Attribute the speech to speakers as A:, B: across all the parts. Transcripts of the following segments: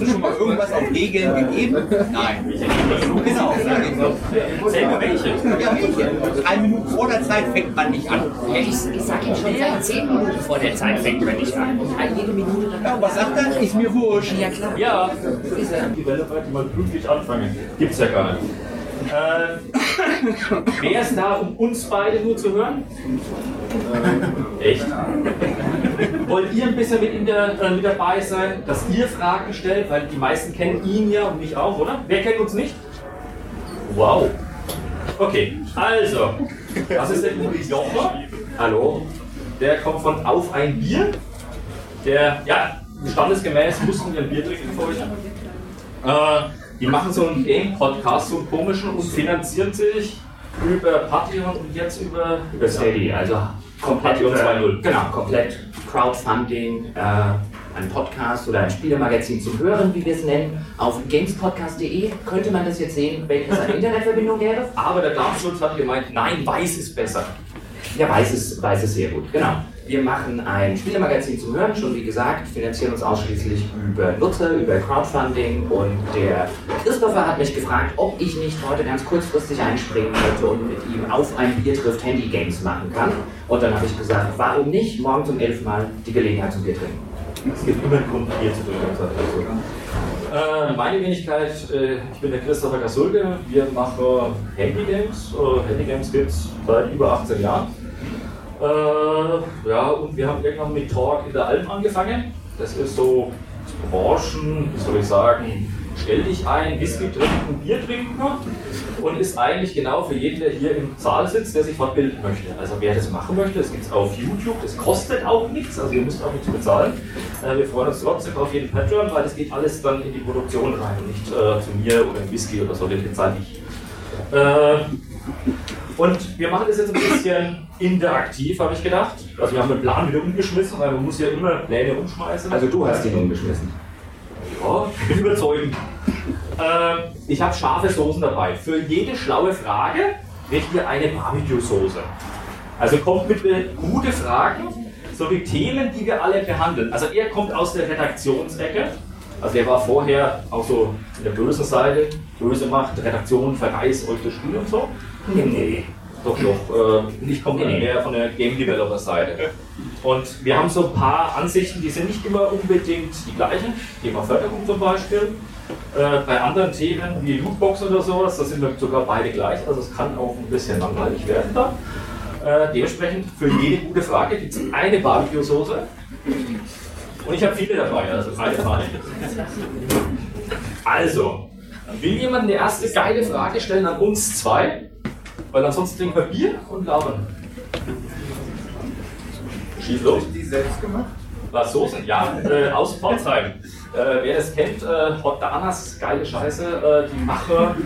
A: Hast du schon mal irgendwas auf Regeln gegeben? Nein. Genau.
B: Selber welche?
A: Ja, welche? Drei Minuten vor der Zeit fängt man nicht an.
B: Ja, ich, ich sag Ihnen schon seit zehn Minuten vor der Zeit fängt man nicht an. Jede Minute
A: Ja, und was sagt er? Ist mir wurscht.
B: Ja, klar.
C: Ja, die mal pünktlich anfangen. Gibt's ja gar nicht. Äh, wer ist da, um uns beide nur zu hören? Echt? Wollt ihr ein bisschen mit, der, äh, mit dabei sein, dass ihr Fragen stellt? Weil die meisten kennen ihn ja und mich auch, oder? Wer kennt uns nicht? Wow. Okay, also, was ist denn Uli Jocher? Hallo. Der kommt von Auf ein Bier. Der, ja, standesgemäß mussten wir ein Bier trinken euch. Äh, die machen so einen Game-Podcast, so einen komischen, und finanzieren sich über Patreon und jetzt über,
B: Über Steady, also komplett
C: Patreon
B: über,
C: 2.0.
B: genau, komplett Crowdfunding, äh, ein Podcast oder ein Spielemagazin zum Hören, wie wir es nennen. Auf gamespodcast.de könnte man das jetzt sehen, wenn es eine Internetverbindung gäbe.
C: Aber der Darmschutz hat gemeint, nein, weiß ist besser.
B: Ja, weiß es, weiß es sehr gut, genau. Wir machen ein Spielemagazin zum Hören, schon wie gesagt, finanzieren uns ausschließlich über Nutzer, über Crowdfunding und der Christopher hat mich gefragt, ob ich nicht heute ganz kurzfristig einspringen könnte und mit ihm auf ein Bier trifft Handy-Games machen kann. Und dann habe ich gesagt, warum nicht morgen zum elften Mal die Gelegenheit zum Bier trinken.
C: Es gibt immer einen Grund, Bier zu trinken. Äh, meine Wenigkeit, äh, ich bin der Christopher Gasulke. Wir machen Handygames. Äh, Handygames gibt es seit über 18 Jahren. Äh, ja, und wir haben irgendwann mit Talk in der Alm angefangen. Das ist so Branchen, wie soll ich sagen, stell dich ein, Whisky trinken, Bier trinken und ist eigentlich genau für jeden, der hier im Saal sitzt, der sich fortbilden möchte. Also wer das machen möchte, das gibt es auf YouTube, das kostet auch nichts, also ihr müsst auch nichts bezahlen. Äh, wir freuen uns trotzdem auf jeden Patreon, weil das geht alles dann in die Produktion rein und nicht äh, zu mir oder in Whisky oder so, den bezahle ich. Äh, und wir machen das jetzt ein bisschen interaktiv, habe ich gedacht. Also wir haben den Plan wieder umgeschmissen, weil man muss ja immer Pläne umschmeißen.
B: Also du hast ihn umgeschmissen.
C: Ja, ich bin überzeugend. Ähm, ich habe scharfe Soßen dabei. Für jede schlaue Frage kriegt ihr eine Barbecue-Soße. Also kommt mit äh, gute Fragen sowie Themen, die wir alle behandeln. Also er kommt aus der Redaktionsecke. Also er war vorher auch so in der bösen Seite. Böse macht, Redaktion, verreiß euch das Spiel und so.
B: Nee, nee.
C: Doch, doch. Äh, ich komme mehr von der Game Developer Seite. Und wir haben so ein paar Ansichten, die sind nicht immer unbedingt die gleichen. Thema Förderung zum Beispiel. Äh, bei anderen Themen wie Lootbox oder sowas, da sind wir sogar beide gleich. Also es kann auch ein bisschen langweilig werden da. Äh, dementsprechend für jede gute Frage gibt es eine Barbecue-Soße. Und ich habe viele dabei, also keine Frage. Also, will jemand eine erste geile Frage stellen an uns zwei? Weil ansonsten trinken wir Bier und labern. Schieß los.
A: Die selbst gemacht?
C: Was Soßen? Ja, äh, aus Pforzheim. Äh, wer das kennt, äh, Hot Danas, geile Scheiße, äh, die machen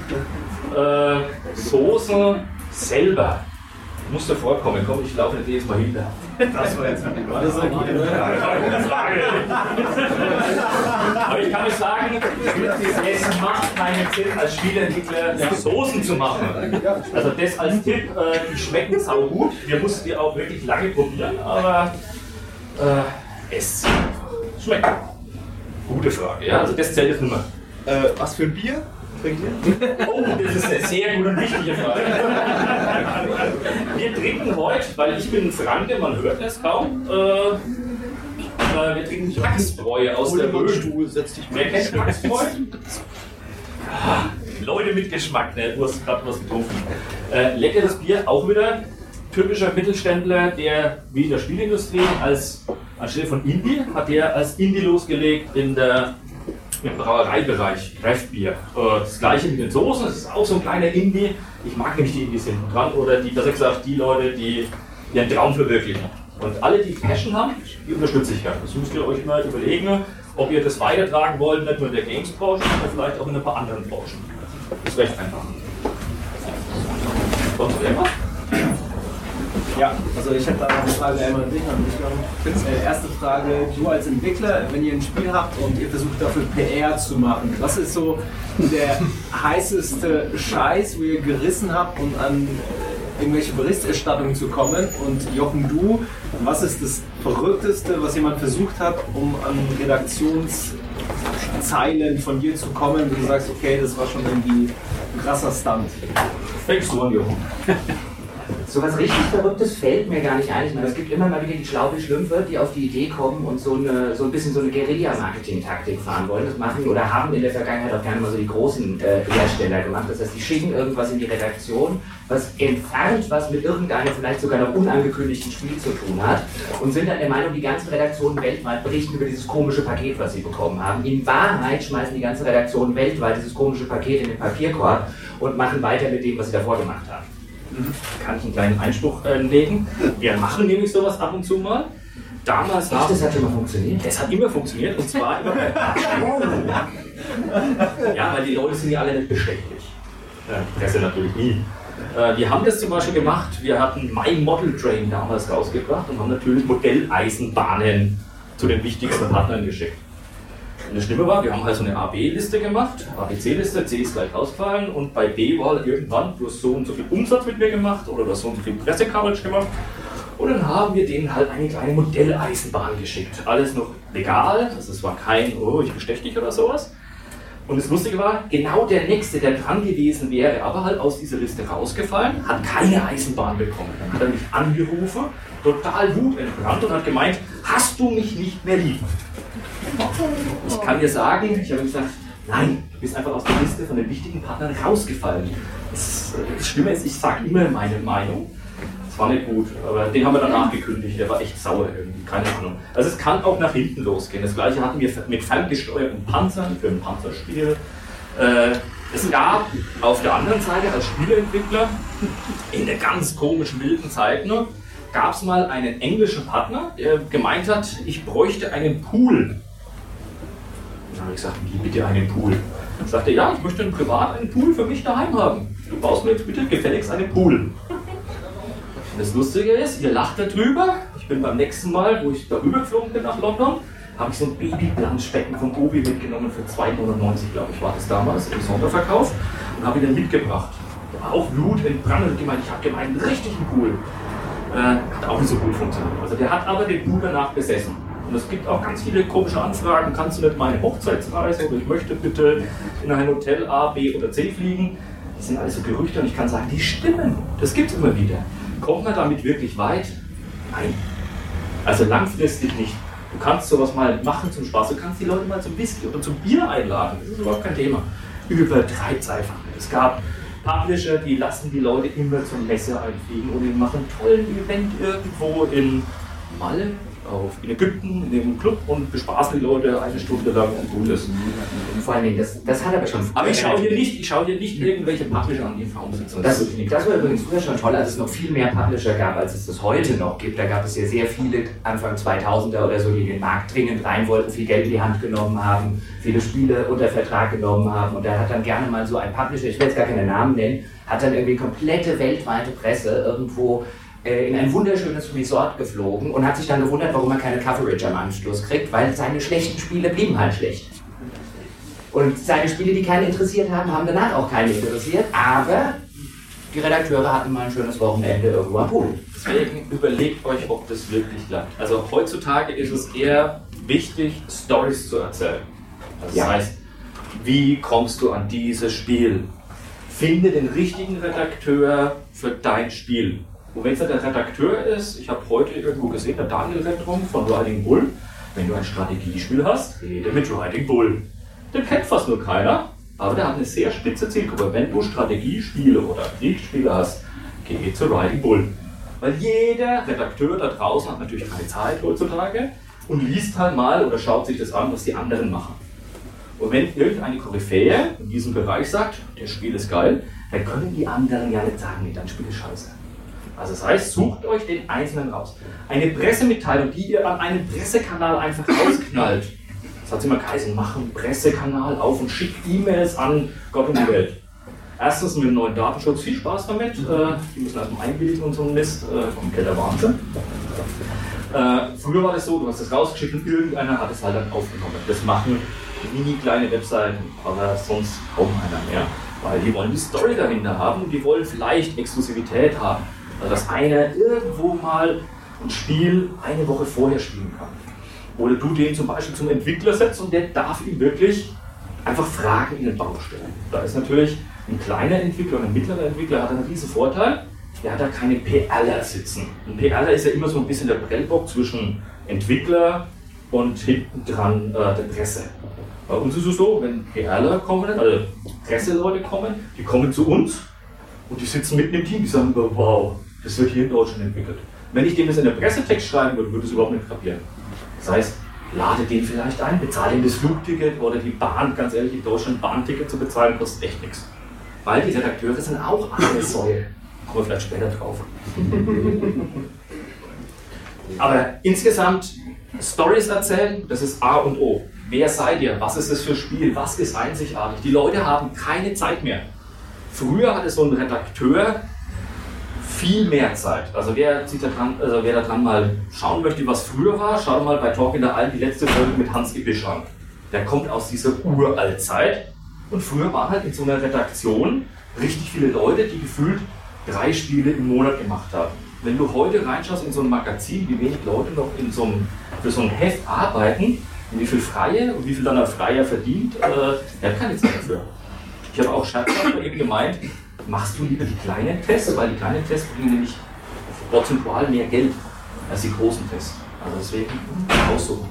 C: äh, Soßen selber. Muss dir vorkommen, komm, ich laufe nicht jedes Mal hinter.
A: Das war jetzt eine das war eine
C: Frage. Aber ich kann euch sagen, es macht keinen Sinn, als Spieleentwickler Soßen zu machen. Also das als Tipp, äh, die schmecken sau gut. Wir mussten die auch wirklich lange probieren, aber äh, es schmeckt. Gute Frage, ja, also das zählt jetzt nicht mehr.
A: Äh, was für ein Bier ihr?
C: Oh, das ist eine sehr gute und wichtige Frage. Wir trinken heute, weil ich bin Franke, man hört es kaum, äh, äh, wir trinken Hacksbräu aus der Rhön.
A: Stuhl, setz dich
C: Wer kennt Hacksbräu? Ah, Leute mit Geschmack, ne? du hast gerade was getrunken. Äh, leckeres Bier, auch wieder typischer Mittelständler, der wie in der Spielindustrie als anstelle von Indie hat der als Indie losgelegt in der im Brauereibereich, Craftbier. Äh, das gleiche mit den Soßen, das ist auch so ein kleiner Indie. Ich mag nämlich die Indies hinten dran oder die, besser gesagt, die Leute, die ihren Traum verwirklichen. Und alle, die Passion haben, die unterstütze ich ja. Das müsst ihr euch mal überlegen, ob ihr das weitertragen wollt, nicht nur in der Games-Branche, sondern vielleicht auch in ein paar anderen Branchen. Das ist recht einfach. Sonst irgendwas?
D: Ja, also ich hätte da noch eine Frage einmal an dich, an Jochen. Äh, erste Frage, du als Entwickler, wenn ihr ein Spiel habt und ihr versucht dafür PR zu machen, was ist so der heißeste Scheiß, wo ihr gerissen habt, um an äh, irgendwelche Berichterstattungen zu kommen? Und Jochen, du, was ist das Verrückteste, was jemand versucht hat, um an Redaktionsteam Zeilen von dir zu kommen, wo du sagst, okay, das war schon irgendwie ein krasser Stunt?
C: Fängst du an, Jochen?
B: So was richtig Verrücktes fällt mir gar nicht ein. Ich meine, es gibt immer mal wieder die Schlaubi-Schlümpfe, die auf die Idee kommen und so, eine, so ein bisschen so eine Guerilla-Marketing-Taktik fahren wollen. Das machen oder haben in der Vergangenheit auch gerne mal so die großen äh, Hersteller gemacht. Das heißt, die schicken irgendwas in die Redaktion, was entfernt was mit irgendeinem vielleicht sogar noch unangekündigten Spiel zu tun hat und sind dann der Meinung, die ganzen Redaktionen weltweit berichten über dieses komische Paket, was sie bekommen haben. In Wahrheit schmeißen die ganze Redaktion weltweit dieses komische Paket in den Papierkorb und machen weiter mit dem, was sie davor gemacht haben.
C: Kann ich einen kleinen Einspruch äh, legen? Wir machen nämlich sowas ab und zu mal. Damals
B: Ach, das hat schon mal funktioniert.
C: Es hat immer funktioniert und zwar immer bei Ja, weil die Leute sind ja alle nicht bestechlich. Äh, Presse natürlich nie. Äh, wir haben das zum Beispiel gemacht, wir hatten My Model Train damals rausgebracht und haben natürlich Modelleisenbahnen zu den wichtigsten Partnern geschickt. Und das Schlimme war, wir haben halt so eine AB-Liste gemacht, ABC-Liste, C ist gleich ausgefallen und bei B war halt irgendwann, hast so und so viel Umsatz mit mir gemacht oder so und so viel Pressecoverage gemacht und dann haben wir denen halt eine kleine Modelleisenbahn geschickt. Alles noch legal, also es war kein, oh, ich bestech dich oder sowas. Und das Lustige war, genau der Nächste, der dran gewesen wäre, aber halt aus dieser Liste rausgefallen, hat keine Eisenbahn bekommen. Dann hat er mich angerufen, total wutentbrannt und hat gemeint, hast du mich nicht mehr lieb? Ich kann dir sagen, ich habe gesagt, nein, du bist einfach aus der Liste von den wichtigen Partnern rausgefallen. Das, das Schlimme ist, ich sage immer meine Meinung. Das war nicht gut, aber den haben wir danach gekündigt, der war echt sauer irgendwie, keine Ahnung. Also es kann auch nach hinten losgehen. Das gleiche hatten wir mit ferngesteuerten Panzern für ein Panzerspiel. Äh, es gab auf der anderen Seite als Spieleentwickler in der ganz komischen wilden Zeit nur, gab es mal einen englischen Partner, der gemeint hat, ich bräuchte einen Pool. Habe ich gesagt, wie bitte einen Pool? Dann sagte ja, ich möchte privat einen Pool für mich daheim haben. Du baust mir jetzt bitte gefälligst einen Pool. Das Lustige ist, ihr lacht darüber. Ich bin beim nächsten Mal, wo ich darüber geflogen bin nach London, habe ich so ein Babyplanschbecken von Obi mitgenommen für 2,99 glaube ich, war das damals im Sonderverkauf und habe ihn dann mitgebracht. Der war auch Blut entbrannt und gemeint, ich habe gemeint, einen richtigen Pool. Äh, hat auch nicht so gut funktioniert. Also der hat aber den Pool danach besessen. Und es gibt auch ganz viele komische Anfragen. Kannst du nicht meine Hochzeitsreise oder ich möchte bitte in ein Hotel A, B oder C fliegen? Das sind alles so Gerüchte und ich kann sagen, die stimmen. Das gibt es immer wieder. Kommt man damit wirklich weit? Nein. Also langfristig nicht. Du kannst sowas mal machen zum Spaß. Du kannst die Leute mal zum Whisky oder zum Bier einladen. Das ist überhaupt kein Thema. Übertreibt es einfach. Es gab Publisher, die lassen die Leute immer zur Messe einfliegen und die machen einen tollen Event irgendwo in Malle, auf, in Ägypten, in dem Club und bespaßen die Leute eine Stunde lang und gut ist.
B: Vor allen Dingen, das, das hat aber schon.
C: Aber ich schaue hier nicht, ich schaue hier nicht irgendwelche Publisher an, die im Raum sitzen.
B: Das,
C: nicht
B: das war übrigens früher schon toll, als es noch viel mehr Publisher gab, als es das heute noch gibt. Da gab es ja sehr viele Anfang 2000er oder so, die in den Markt dringend rein wollten, viel Geld in die Hand genommen haben, viele Spiele unter Vertrag genommen haben. Und da hat dann gerne mal so ein Publisher, ich will jetzt gar keine Namen nennen, hat dann irgendwie komplette weltweite Presse irgendwo in ein wunderschönes Resort geflogen und hat sich dann gewundert, warum er keine Coverage am Anschluss kriegt, weil seine schlechten Spiele blieben halt schlecht. Und seine Spiele, die keinen interessiert haben, haben danach auch keinen interessiert, aber die Redakteure hatten mal ein schönes Wochenende irgendwo am Pool.
C: Deswegen überlegt euch, ob das wirklich klappt. Also heutzutage ist es eher wichtig, Stories zu erzählen. Also
B: Ja.
C: Das heißt, wie kommst du an dieses Spiel? Finde den richtigen Redakteur für dein Spiel. Und wenn es der Redakteur ist, ich habe heute irgendwo gesehen, der Daniel rennt rum von Riding Bull. Wenn du ein Strategiespiel hast, rede mit Riding Bull. Den kennt fast nur keiner, aber der hat eine sehr spitze Zielgruppe. Wenn du Strategiespiele oder Kriegsspiele hast, geh zu Riding Bull. Weil jeder Redakteur da draußen hat natürlich keine Zeit heutzutage und liest halt mal oder schaut sich das an, was die anderen machen. Und wenn irgendeine Koryphäe in diesem Bereich sagt, das Spiel ist geil, dann können die anderen ja nicht sagen, nee, dein Spiel ist scheiße. Also das heißt, sucht euch den Einzelnen raus. Eine Pressemitteilung, die ihr an einem Pressekanal einfach rausknallt. Das hat immer geheißen, mach einen Pressekanal auf und schickt E-Mails an Gott und die Welt. Erstens mit dem neuen Datenschutz viel Spaß damit. Äh, die müssen erstmal einwilligen und so ein Mist. Äh, kompletter Wahnsinn. Äh, früher war das so, du hast es rausgeschickt und irgendeiner hat es halt dann aufgenommen. Das machen mini kleine Webseiten, aber sonst kaum einer mehr. Weil die wollen die Story dahinter haben und die wollen vielleicht Exklusivität haben. Also dass einer irgendwo mal ein Spiel eine Woche vorher spielen kann. oder du den zum Beispiel zum Entwickler setzt und der darf ihm wirklich einfach Fragen in den Bauch stellen. Da ist natürlich ein kleiner Entwickler und ein mittlerer Entwickler hat einen riesen Vorteil, der hat da keine PRler sitzen. Ein PRler ist ja immer so ein bisschen der Prellbock zwischen Entwickler und hinten dran äh, der Presse. Bei uns ist es so, wenn PRler kommen, also Presseleute kommen, die kommen zu uns und die sitzen mitten im Team, die sagen, wow, das wird hier in Deutschland entwickelt. Wenn ich dem das in der Pressetext schreiben würde, würde es überhaupt nicht kapieren. Das heißt, lade den vielleicht ein, bezahle ihm das Flugticket oder die Bahn, ganz ehrlich, in Deutschland Bahnticket zu bezahlen, kostet echt nichts. Weil die Redakteure sind auch alle Säue. Kommen wir vielleicht später drauf. Aber insgesamt Stories erzählen, das ist A und O. Wer seid ihr? Was ist das für ein Spiel? Was ist einzigartig? Die Leute haben keine Zeit mehr. Früher hatte so ein Redakteur viel mehr Zeit. Also wer, da dran, also wer da dran mal schauen möchte, was früher war, schaut mal bei Talk in der Alten die letzte Folge mit Hans Ibisch an. Der kommt aus dieser Uraltzeit. Und früher waren halt in so einer Redaktion richtig viele Leute, die gefühlt drei Spiele im Monat gemacht haben. Wenn du heute reinschaust in so ein Magazin, wie wenig Leute noch in so einem, für so ein Heft arbeiten, wie viel Freie und wie viel dann ein Freier verdient, äh, er hat keine Zeit dafür. Ich habe auch scherzhaft eben gemeint, machst du lieber die kleinen Tests, weil die kleinen Tests bringen nämlich prozentual mehr Geld als die großen Tests. Also deswegen aussuchen.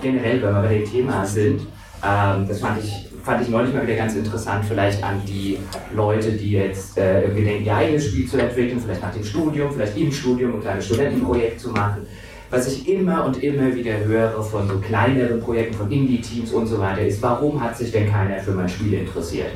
B: Generell, wenn wir bei dem Thema sind, ähm, das fand ich, fand ich neulich mal wieder ganz interessant, vielleicht an die Leute, die jetzt äh, irgendwie denken, ihr eigenes Spiel zu entwickeln, vielleicht nach dem Studium, vielleicht im Studium ein kleines Studentenprojekt zu machen. Was ich immer und immer wieder höre von so kleineren Projekten, von Indie-Teams und so weiter, ist, warum hat sich denn keiner für mein Spiel interessiert?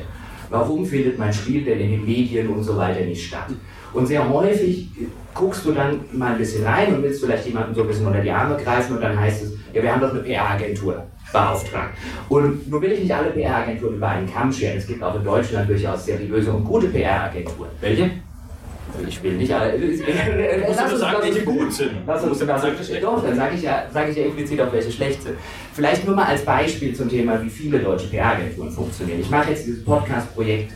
B: Warum findet mein Spiel denn in den Medien und so weiter nicht statt? Und sehr häufig guckst du dann mal ein bisschen rein und willst vielleicht jemanden so ein bisschen unter die Arme greifen und dann heißt es, ja, wir haben doch eine PR-Agentur beauftragt. Und nun will ich nicht alle PR-Agenturen über einen Kamm scheren. Es gibt auch in Deutschland durchaus seriöse und gute PR-Agenturen.
C: Welche?
B: Ich will nicht alle.
C: Lass uns sagen, welche gut sind.
B: Lass uns das Doch, dann sage ich, ja, sag ich ja implizit auch, welche schlecht sind. Vielleicht nur mal als Beispiel zum Thema, wie viele deutsche PR-Agenturen funktionieren. Ich mache jetzt dieses Podcast-Projekt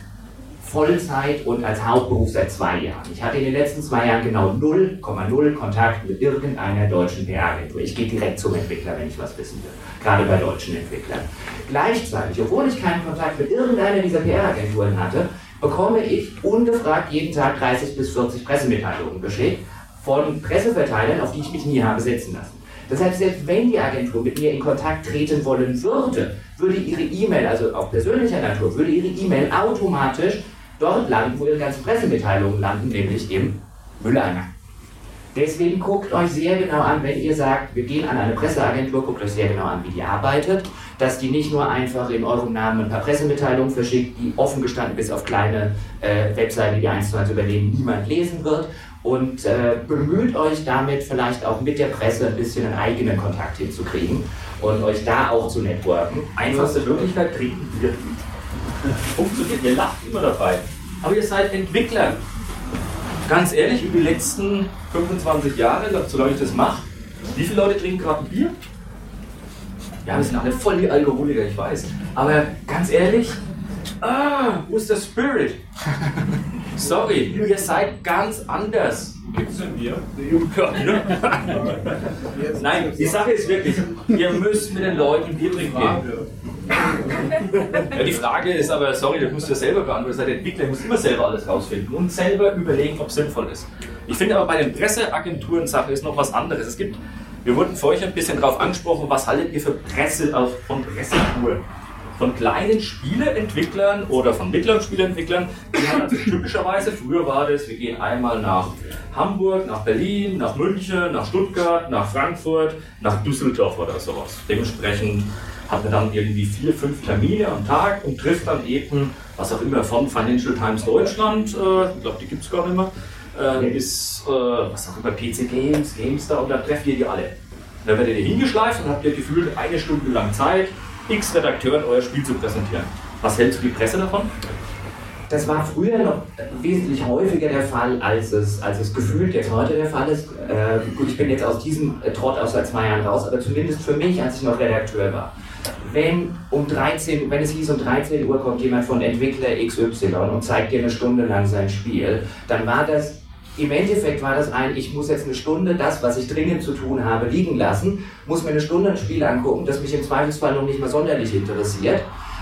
B: Vollzeit und als Hauptberuf seit zwei Jahren. Ich hatte in den letzten zwei Jahren genau 0,0 Kontakt mit irgendeiner deutschen PR-Agentur. Ich gehe direkt zum Entwickler, wenn ich was wissen will. Gerade bei deutschen Entwicklern. Gleichzeitig, obwohl ich keinen Kontakt mit irgendeiner dieser PR-Agenturen hatte, bekomme ich ungefragt jeden Tag 30 bis 40 Pressemitteilungen geschickt von Presseverteilern, auf die ich mich nie habe setzen lassen. Das heißt, selbst wenn die Agentur mit mir in Kontakt treten wollen würde, würde ihre E-Mail, also auch persönlicher Natur, würde ihre E-Mail automatisch dort landen, wo ihre ganzen Pressemitteilungen landen, nämlich im Mülleimer. Deswegen guckt euch sehr genau an, wenn ihr sagt, wir gehen an eine Presseagentur, guckt euch sehr genau an, wie die arbeitet, dass die nicht nur einfach in eurem Namen ein paar Pressemitteilungen verschickt, die offen gestanden bis auf kleine äh, Webseiten, die eins zu eins übernehmen, niemand lesen wird und äh, bemüht euch damit vielleicht auch mit der Presse ein bisschen einen eigenen Kontakt hinzukriegen und euch da auch zu networken.
C: Einfachste Möglichkeit kriegen wir. Funktioniert, ihr lacht immer dabei. Aber ihr seid Entwickler. Ganz ehrlich, über die letzten 25 Jahre, solange ich das mache, wie viele Leute trinken gerade Bier? Ja, wir sind alle voll die Alkoholiker, ich weiß. Aber ganz ehrlich, ah, wo ist der Spirit? Sorry, ihr seid ganz anders.
D: Gibt's denn Bier?
C: Nein, die Sache ist wirklich, ihr müsst mit den Leuten Bier trinken gehen. Ja, die Frage ist aber, sorry, das musst du ja selber beantworten. Ihr seid Entwickler, ihr müsst immer selber alles rausfinden und selber überlegen, ob es sinnvoll ist. Ich finde aber bei den Presseagenturen-Sache ist noch was anderes. Es gibt, wir wurden vorhin ein bisschen darauf angesprochen, was haltet ihr für Presse von Pressetouren? Von kleinen Spieleentwicklern oder von mittleren Spieleentwicklern, die haben also typischerweise, früher war das, wir gehen einmal nach Hamburg, nach Berlin, nach München, nach Stuttgart, nach Frankfurt, nach Düsseldorf oder sowas. Dementsprechend hat man dann irgendwie vier, fünf Termine am Tag und trifft dann eben, was auch immer, von Financial Times Deutschland, äh, ich glaube, die gibt es gar nicht mehr, äh, bis, äh, was auch immer, PC Games, GameStar und dann trefft ihr die alle. Dann werdet ihr hingeschleift und habt ihr gefühlt eine Stunde lang Zeit, x Redakteuren euer Spiel zu präsentieren. Was hältst du die Presse davon?
B: Das war früher noch wesentlich häufiger der Fall, als es, als es gefühlt jetzt heute der Fall ist. Äh, gut, ich bin jetzt aus diesem Trott aus seit zwei Jahren raus, aber zumindest für mich, als ich noch Redakteur war. Wenn um 13, wenn es hieß, um 13 Uhr kommt jemand von Entwickler XY und zeigt dir eine Stunde lang sein Spiel, dann war das Im Endeffekt war das ein, ich muss jetzt eine Stunde das, was ich dringend zu tun habe, liegen lassen, muss mir eine Stunde ein Spiel angucken, das mich im Zweifelsfall noch nicht mal sonderlich interessiert,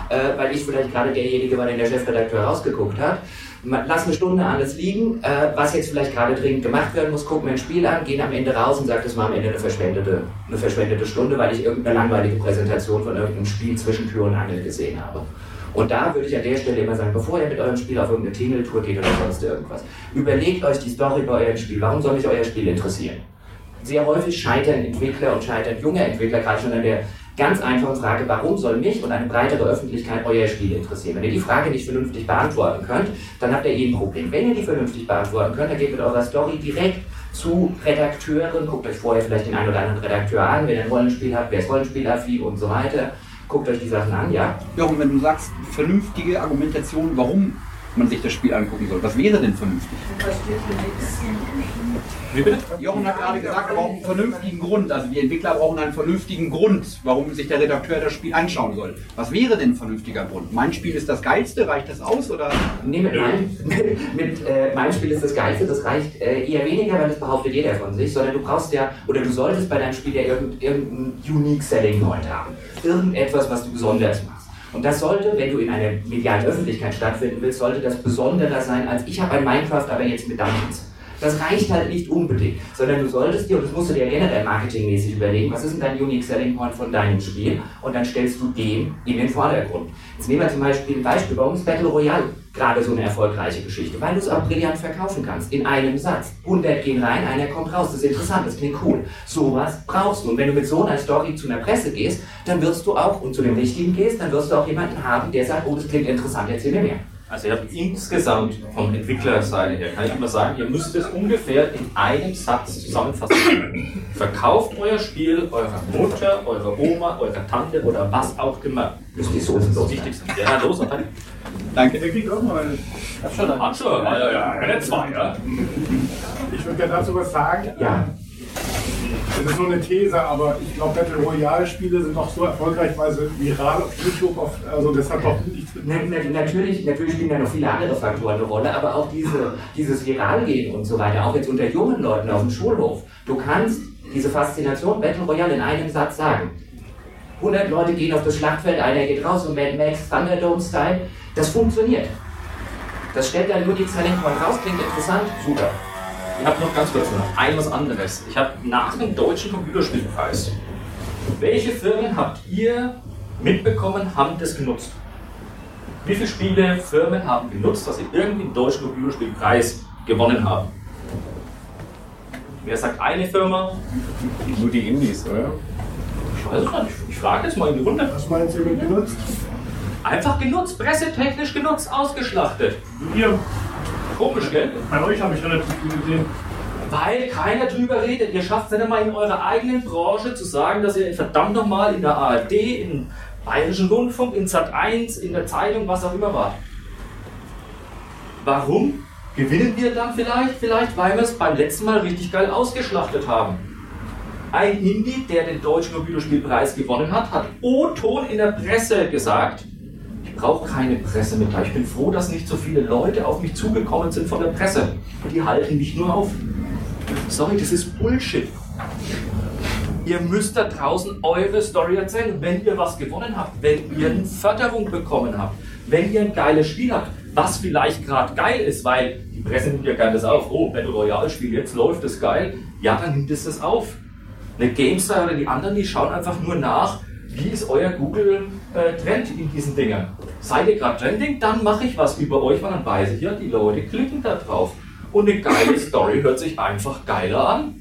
B: äh, weil ich vielleicht gerade derjenige war, den der Chefredakteur rausgeguckt hat. Lass eine Stunde alles liegen, äh, was jetzt vielleicht gerade dringend gemacht werden muss, guck mir ein Spiel an, gehen am Ende raus und sagt, das war am Ende eine verschwendete, eine verschwendete Stunde, weil ich irgendeine langweilige Präsentation von irgendeinem Spiel zwischen Tür und Angel gesehen habe. Und da würde ich an der Stelle immer sagen, bevor ihr mit eurem Spiel auf irgendeine Tingle-Tour geht oder sonst irgendwas, überlegt euch die Story bei eurem Spiel. Warum soll mich euer Spiel interessieren? Sehr häufig scheitern Entwickler und scheitern junge Entwickler gerade schon an der ganz einfachen Frage, warum soll mich und eine breitere Öffentlichkeit euer Spiel interessieren? Wenn ihr die Frage nicht vernünftig beantworten könnt, dann habt ihr eh ein Problem. Wenn ihr die vernünftig beantworten könnt, dann geht mit eurer Story direkt zu Redakteuren, guckt euch vorher vielleicht den einen oder anderen Redakteur an, ihr ein Rollenspiel habt, wer ist Rollenspielaffin und so weiter Guckt euch die Sachen an, ja?
A: Ja, und wenn du sagst, vernünftige Argumentation, warum man sich das Spiel angucken soll, was wäre denn vernünftig? Wie bitte? Jochen hat gerade gesagt, wir brauchen einen vernünftigen Grund. Also die Entwickler brauchen einen vernünftigen Grund, warum sich der Redakteur das Spiel anschauen soll. Was wäre denn ein vernünftiger Grund? Mein Spiel ist das geilste, reicht das aus? Oder?
B: Nee, mit, mein, mit äh, mein Spiel ist das geilste, das reicht äh, eher weniger, weil das behauptet jeder von sich, sondern du brauchst ja, oder du solltest bei deinem Spiel ja irgendeinen irgendein Unique Selling Point haben. Irgendetwas, was du besonders machst. Und das sollte, wenn du in einer medialen Öffentlichkeit stattfinden willst, sollte das besonderer sein als ich habe ein Minecraft, aber jetzt mit Dungeons. Das reicht halt nicht unbedingt, sondern du solltest dir, und das musst du dir generell marketingmäßig überlegen, was ist denn dein Unique Selling Point von deinem Spiel und dann stellst du den in den Vordergrund. Jetzt nehmen wir zum Beispiel ein Beispiel, warum ist Battle Royale gerade so eine erfolgreiche Geschichte? Weil du es auch brillant verkaufen kannst, in einem Satz. 100 gehen rein, einer kommt raus, das ist interessant, das klingt cool. Sowas brauchst du. Und wenn du mit so einer Story zu einer Presse gehst, dann wirst du auch, und zu dem Richtigen gehst, dann wirst du auch jemanden haben, der sagt, oh, das klingt interessant, erzähl mir mehr.
C: Also ihr habt insgesamt von Entwicklerseite her, kann ich immer sagen, ihr müsst es ungefähr in einem Satz zusammenfassen. Verkauft euer Spiel eurer Mutter, eurer Oma, eurer Tante oder was auch immer.
B: Müsst die Soßen
C: das Wichtigste. Ja, los, Nathalie.
A: Danke.
E: Der kriegt auch mal eine.
C: Hab schon eine. Hat schon, ja, ja, ja, eine zwei, ja.
E: Ich würde gerne dazu was sagen.
B: Ja.
E: Das ist nur eine These, aber ich glaube, Battle Royale-Spiele sind doch so erfolgreich, weil sie viral auf YouTube, auf, also das hat doch nichts mit.
B: Na, na, natürlich, natürlich spielen da noch viele andere Faktoren eine Rolle, aber auch diese, dieses Viralgehen und so weiter, auch jetzt unter jungen Leuten auf dem Schulhof. Du kannst diese Faszination Battle Royale in einem Satz sagen. 100 Leute gehen auf das Schlachtfeld, einer geht raus und Mad Max Thunderdome-Style. Das funktioniert. Das stellt dann nur die Point raus, klingt interessant, super.
C: Ich habe noch ganz kurz noch ein was anderes. Ich habe nach dem deutschen Computerspielpreis. Welche Firmen habt ihr mitbekommen, haben das genutzt? Wie viele Spiele Firmen haben genutzt, dass sie irgendwie den deutschen Computerspielpreis gewonnen haben? Wer sagt eine Firma?
A: Nur die Indies, oder?
C: Ich weiß es nicht. Ich frage jetzt mal in die Runde.
E: Was meinst du mit genutzt?
C: Einfach genutzt, pressetechnisch genutzt, ausgeschlachtet.
E: Hier,
C: Komisch, gell?
E: bei euch habe ich relativ viel gesehen.
C: Weil keiner drüber redet. Ihr schafft es nicht einmal in eurer eigenen Branche zu sagen, dass ihr verdammt nochmal in der ARD, im Bayerischen Rundfunk, in Sat 1, in der Zeitung, was auch immer wart. Warum gewinnen wir dann vielleicht? Vielleicht, weil wir es beim letzten Mal richtig geil ausgeschlachtet haben. Ein Indie, der den Deutschen Computerspielpreis gewonnen hat, hat O-Ton in der Presse gesagt, brauche keine Pressemitteilung. Ich bin froh, dass nicht so viele Leute auf mich zugekommen sind von der Presse. Die halten mich nur auf. Sorry, das ist Bullshit. Ihr müsst da draußen eure Story erzählen. Wenn ihr was gewonnen habt, wenn ihr eine Förderung bekommen habt, wenn ihr ein geiles Spiel habt, was vielleicht gerade geil ist, weil die Presse nimmt ja gerne das auf. Oh, Battle Royale Spiel, jetzt läuft es geil. Ja, dann nimmt es das auf. Eine GameStar oder die anderen, die schauen einfach nur nach, wie ist euer Google-Trend in diesen Dingern. Seid ihr gerade trending, dann mache ich was über euch, weil dann weiß ich ja, die Leute klicken da drauf. Und eine geile Story hört sich einfach geiler an.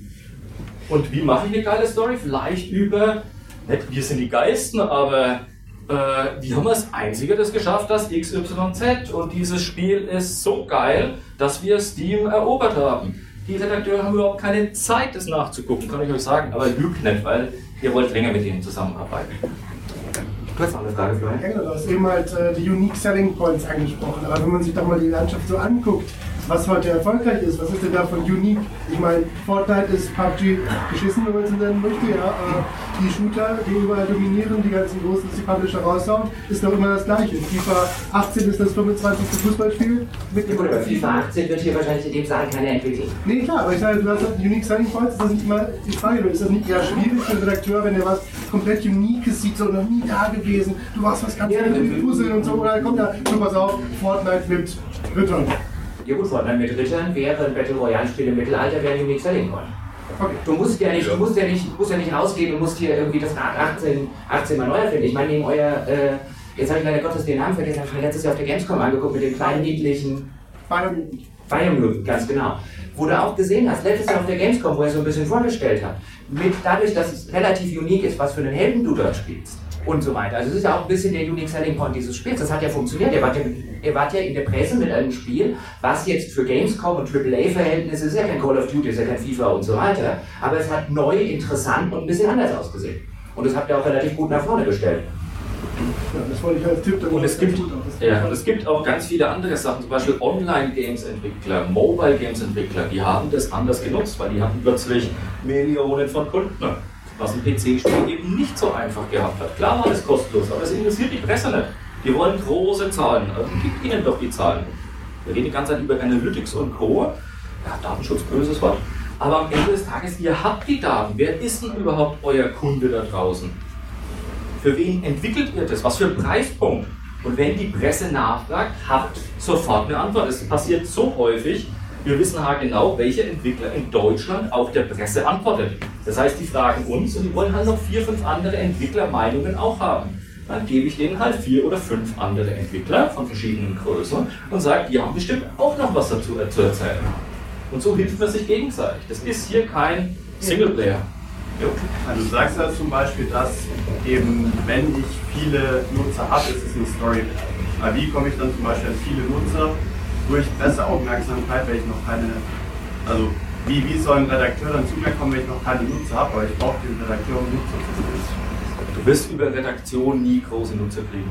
C: Und wie mache ich eine geile Story? Vielleicht über, nicht wir sind die Geilsten, aber äh, wir haben als Einzige das geschafft, dass XYZ und dieses Spiel ist so geil, dass wir Steam erobert haben. Die Redakteure haben überhaupt keine Zeit, das nachzugucken, kann ich euch sagen. Aber lügt nicht, weil ihr wollt länger mit denen zusammenarbeiten.
B: Florian?
E: Ja, du hast eben halt äh, die Unique Selling Points angesprochen, aber wenn man sich doch mal die Landschaft so anguckt,
F: was heute erfolgreich ist. Was ist denn davon unique? Ich meine, Fortnite ist PUBG geschissen, wenn man es nennen möchte. Ja, äh, die Shooter, die überall dominieren, die ganzen großen die Publisher raushauen, ist doch immer das Gleiche. FIFA 18 ist das 25. Fußballspiel.
B: Mit Gut, aber FIFA 18 wird hier wahrscheinlich in dem Saal keiner entwickeln.
F: Nee, klar, aber ich sage, du hast halt Unique Selling Points, ist das nicht immer die Frage, ist das nicht eher schwierig für den Redakteur, wenn er was komplett Uniques sieht, so noch nie da gewesen, du machst was ganz
B: Ja,
F: mit Puzzle und so, oder kommt da, so pass auf, Fortnite mit Rittern.
B: Ja gut, Fortnite mit Rittern wäre ein Battle Royale Spiel im Mittelalter, wäre Unique Selling Point.
F: Okay.
B: Du musst ja nicht, du musst ja nicht, musst ja nicht rausgehen und musst hier irgendwie das Rad 18, 18 mal neu erfinden. Ich meine, neben euer, äh, jetzt habe ich leider Gottes den Namen vergessen, habe ich mir letztes Jahr auf der Gamescom angeguckt mit dem kleinen niedlichen
F: Bayern
B: ganz genau. Wo du auch gesehen hast, letztes Jahr auf der Gamescom, wo er so ein bisschen vorgestellt hat, mit dadurch, dass es relativ unique ist, was für einen Helden du dort spielst und so weiter. Also es ist ja auch ein bisschen der Unique Selling Point dieses Spiels. Das hat ja funktioniert. Ihr wart ja, ihr wart ja in der Presse mit einem Spiel, was jetzt für Gamescom und AAA-Verhältnisse ist ja kein Call of Duty, ist ja kein FIFA und so weiter, aber es hat neu, interessant und ein bisschen anders ausgesehen. Und das habt ihr auch relativ gut nach vorne gestellt.
F: Ja, das wollte ich als Tipp.
C: Und es gibt, ja, und es gibt auch ganz viele andere Sachen, zum Beispiel Online-Games-Entwickler, Mobile-Games-Entwickler, die haben das anders genutzt, weil die hatten plötzlich Millionen von Kunden, was ein PC-Spiel eben nicht so einfach gehabt hat. Klar war das kostenlos, aber es interessiert die Presse nicht. Die wollen große Zahlen, also gibt ihnen doch die Zahlen. Wir reden die ganze Zeit über Analytics und Co. Ja, Datenschutz, böses Wort. Aber am Ende des Tages, ihr habt die Daten. Wer ist denn überhaupt euer Kunde da draußen? Für wen entwickelt ihr das? Was für ein Preispunkt? Und wenn die Presse nachfragt, habt sofort eine Antwort. Es passiert so häufig, wir wissen haargenau, welcher Entwickler in Deutschland auch der Presse antwortet. Das heißt, die fragen uns und die wollen halt noch vier, fünf andere Entwicklermeinungen auch haben. Dann gebe ich denen halt vier oder fünf andere Entwickler von verschiedenen Größen und sage, die haben bestimmt auch noch was dazu äh, zu erzählen. Und so hilft man sich gegenseitig. Das ist hier kein Singleplayer.
G: Also du sagst ja zum Beispiel, dass eben, wenn ich viele Nutzer habe, ist es eine Story. Aber wie komme ich dann zum Beispiel an viele Nutzer durch Presseaufmerksamkeit, wenn ich noch keine, also wie, wie soll ein Redakteur dann zu mir kommen, wenn ich noch keine Nutzer habe, aber ich brauche den Redakteur, um Nutzer zu finden.
C: Du wirst über Redaktion nie große Nutzer kriegen.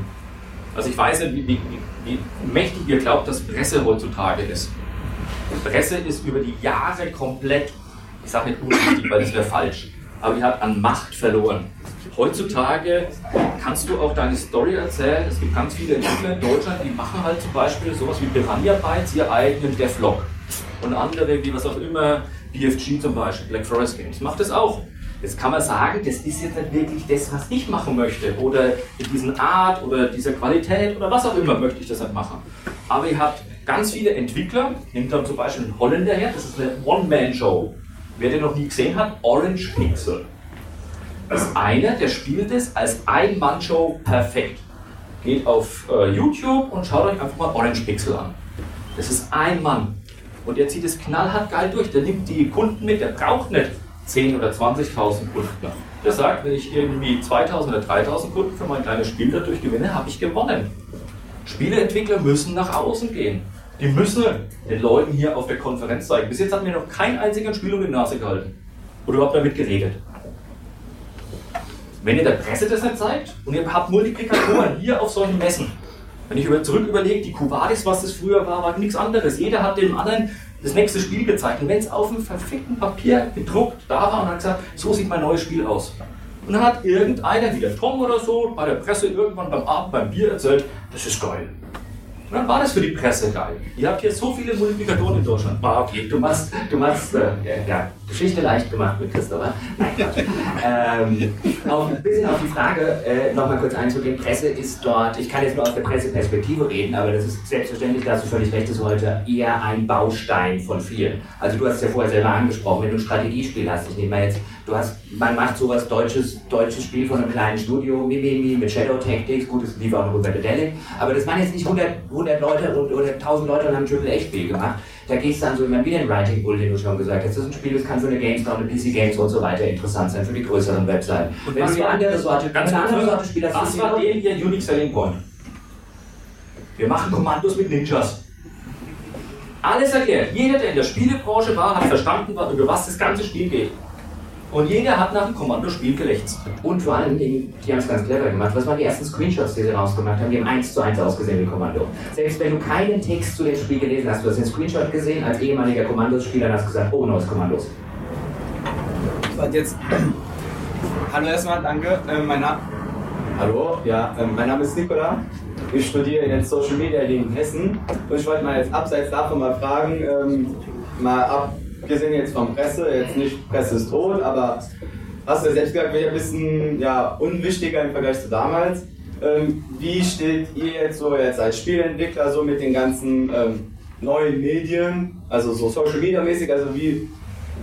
C: Also ich weiß nicht, wie, wie, wie mächtig ihr glaubt, dass Presse heutzutage ist. Presse ist über die Jahre komplett, ich sage nicht unwichtig, weil das wäre falsch, aber die hat an Macht verloren. Heutzutage kannst du auch deine Story erzählen. Es gibt ganz viele Entwickler in Deutschland, die machen halt zum Beispiel sowas wie Piranha Bytes, ihr eigenen Devlog. Und andere, wie was auch immer, BFG zum Beispiel, Black Forest Games, macht das auch. Jetzt kann man sagen, das ist jetzt nicht wirklich das, was ich machen möchte. Oder in diesen Art oder dieser Qualität oder was auch immer möchte ich das halt machen. Aber ihr habt ganz viele Entwickler, nimmt dann zum Beispiel einen Holländer her, das ist eine One-Man-Show. Wer den noch nie gesehen hat, Orange Pixel. Das ist einer, der spielt es als Ein-Mann-Show perfekt. Geht auf äh, YouTube und schaut euch einfach mal Orange Pixel an. Das ist ein Mann. Und der zieht es knallhart geil durch. Der nimmt die Kunden mit, der braucht nicht 10.000 oder 20.000 Kunden. Der sagt, wenn ich irgendwie 2.000 oder 3.000 Kunden für mein kleines Spiel dadurch gewinne, habe ich gewonnen. Spieleentwickler müssen nach außen gehen. Die müssen den Leuten hier auf der Konferenz zeigen. Bis jetzt hat mir noch kein einziger Spiel um die Nase gehalten. Oder überhaupt damit geredet. Wenn ihr der Presse das nicht zeigt und ihr habt Multiplikatoren hier auf solchen Messen, wenn ich über, zurück überlege, die Cubadis, was das früher war, war nichts anderes. Jeder hat dem anderen das nächste Spiel gezeigt. Und wenn es auf dem verfickten Papier gedruckt da war und hat gesagt, so sieht mein neues Spiel aus. Und dann hat irgendeiner, wie der Tom oder so, bei der Presse irgendwann beim Abend beim Bier erzählt, das ist geil. Und dann war das für die Presse geil. Ihr habt hier so viele Multiplikatoren in Deutschland. Ah, okay.
B: Du machst, du machst äh, ja, Geschichte leicht gemacht mit Christopher. Nein, ähm, auch ein bisschen auf die Frage äh, nochmal kurz einzugehen. Presse ist dort, ich kann jetzt nur aus der Presseperspektive reden, aber das ist selbstverständlich, da hast du völlig recht, ist heute eher ein Baustein von vielen. Also du hast es ja vorher selber angesprochen, wenn du ein Strategiespiel hast, ich nehme mal jetzt, du hast, man macht sowas deutsches, deutsches Spiel von einem kleinen Studio, Mimimi, mit Shadow Tactics, gut, es lief auch noch über Dedelic, aber das waren jetzt nicht 100, 100 Leute und, oder 1000 Leute und haben ein Triple-A-Spiel gemacht. Da gehst du dann so immer wie den Writing Bull, den du schon gesagt hast. Das ist ein Spiel, das kann für eine GameStop, eine PC Games und so weiter interessant sein, für die größeren Webseiten. Und wenn
C: was
B: du die andere Sorte,
C: Ganz
B: eine andere Sorte Spieler
C: Was war den hier Unique Selling Point? Wir machen Kommandos mit Ninjas. Alles erklärt. Jeder, der in der Spielebranche war, hat verstanden, über was das ganze Spiel geht. Und jeder hat nach dem Kommandospiel gelächzt.
B: Und vor allen Dingen, die haben es ganz clever gemacht. Was waren die ersten Screenshots, die sie rausgemacht haben? Die haben eins zu eins ausgesehen wie Kommando. Selbst wenn du keinen Text zu dem Spiel gelesen hast, du hast den Screenshot gesehen als ehemaliger Kommandospieler und hast gesagt, oh, neues Kommandos.
D: Und jetzt. Hallo erstmal, danke. Ähm, mein Name. Hallo, ja, ähm, mein Name ist Nikola. Ich studiere jetzt Social Media hier in Hessen. Und ich wollte mal jetzt abseits davon mal fragen, ähm, mal abgesehen jetzt von Presse, jetzt nicht Presse ist tot, aber hast du ja selbst gesagt, wäre ein bisschen ja, unwichtiger im Vergleich zu damals. Ähm, wie steht ihr jetzt so jetzt als Spielentwickler so mit den ganzen ähm, neuen Medien, also so Social Media mäßig, also wie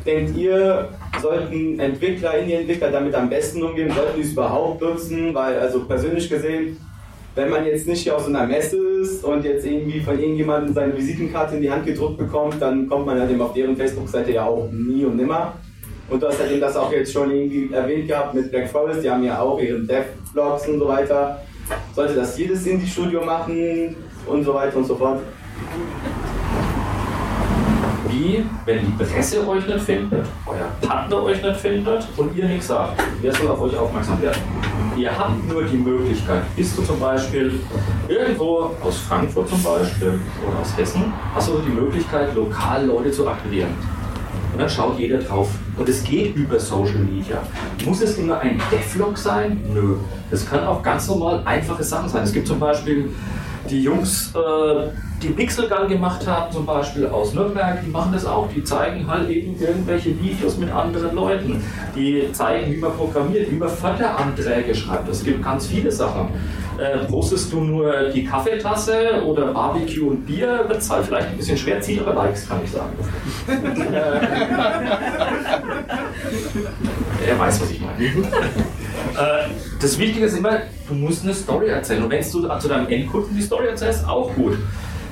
D: denkt ihr, sollten Entwickler, Indie-Entwickler damit am besten umgehen? Sollten die es überhaupt nutzen? Weil, also persönlich gesehen, wenn man jetzt nicht hier auf so einer Messe ist und jetzt irgendwie von irgendjemandem seine Visitenkarte in die Hand gedruckt bekommt, dann kommt man halt eben auf deren Facebook-Seite ja auch nie und nimmer. Und du hast halt eben das auch jetzt schon irgendwie erwähnt gehabt mit Black Forest, die haben ja auch ihre Dev-Blogs und so weiter. Sollte das jedes Indie-Studio machen und so weiter und so fort?
C: Wie, wenn die Presse euch nicht findet, euer Partner euch nicht findet und ihr nichts sagt, wer soll auf euch aufmerksam werden? Ihr habt nur die Möglichkeit, bist du zum Beispiel irgendwo aus Frankfurt zum Beispiel oder aus Hessen, hast du die Möglichkeit, lokal Leute zu akquirieren. Und dann schaut jeder drauf. Und es geht über Social Media. Muss es immer ein Devlog sein? Nö. Es kann auch ganz normal einfache Sachen sein. Es gibt zum Beispiel die Jungs, äh, die Pixelgun gemacht haben, zum Beispiel aus Nürnberg, die machen das auch. Die zeigen halt eben irgendwelche Videos mit anderen Leuten. Die zeigen, wie man programmiert, wie man Förderanträge schreibt. Es gibt ganz viele Sachen. Äh, postest du nur die Kaffeetasse oder Barbecue und Bier, wird es halt vielleicht ein bisschen schwer, zieht aber Likes, kann ich sagen. er weiß, was ich meine. Äh, das Wichtige ist immer, du musst eine Story erzählen. Und wenn du zu deinem Endkunden die Story erzählst, auch gut.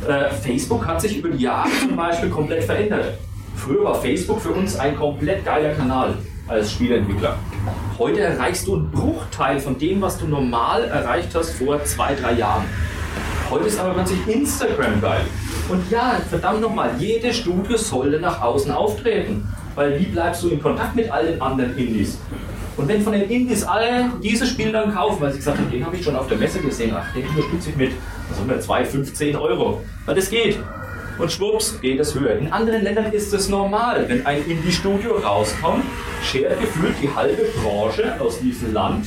C: Äh, Facebook hat sich über die Jahre zum Beispiel komplett verändert. Früher war Facebook für uns ein komplett geiler Kanal als Spieleentwickler. Heute erreichst du einen Bruchteil von dem, was du normal erreicht hast vor zwei, drei Jahren. Heute ist aber plötzlich Instagram geil. Und ja, verdammt nochmal, jede Studio sollte nach außen auftreten. Weil wie bleibst du in Kontakt mit allen anderen Indies? Und wenn von den Indies alle dieses Spiel dann kaufen, weil sie gesagt haben, den habe ich schon auf der Messe gesehen, ach, den unterstütze ich mit, was haben wir, 2, 15 Euro. Weil das geht. Und schwupps geht es höher. In anderen Ländern ist es normal, wenn ein Indie-Studio rauskommt, schert gefühlt die halbe Branche aus diesem Land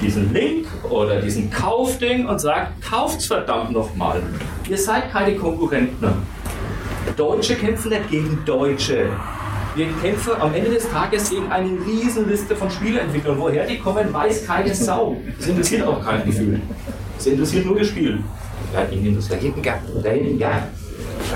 C: diesen Link oder diesen Kaufding und sagt, kauft's verdammt nochmal. Ihr seid keine Konkurrenten. Deutsche kämpfen nicht gegen Deutsche. Wir kämpfen am Ende des Tages gegen eine Riesenliste von Spieleentwicklern. Woher die kommen, weiß keine Sau. Das interessiert auch kein Gefühl. Das interessiert nur das Spiel. Da hinten, da hinten, da hinten, ja.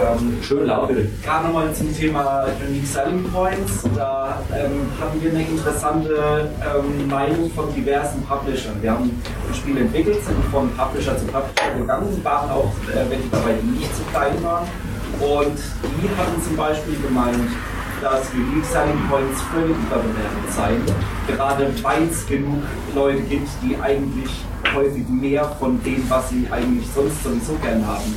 C: Ähm, schön laut bitte.
H: Gerade nochmal zum Thema Unique Selling Points. Da ähm, haben wir eine interessante ähm, Meinung von diversen Publishern. Wir haben ein Spiel entwickelt, sind von Publisher zu Publisher gegangen, waren auch äh, welche dabei, die nicht zu klein waren. Und die hatten zum Beispiel gemeint, dass Unique Selling Points völlig überbewertet seien. Gerade weil es genug Leute gibt, die eigentlich häufig mehr von dem, was sie eigentlich sonst sowieso gern haben,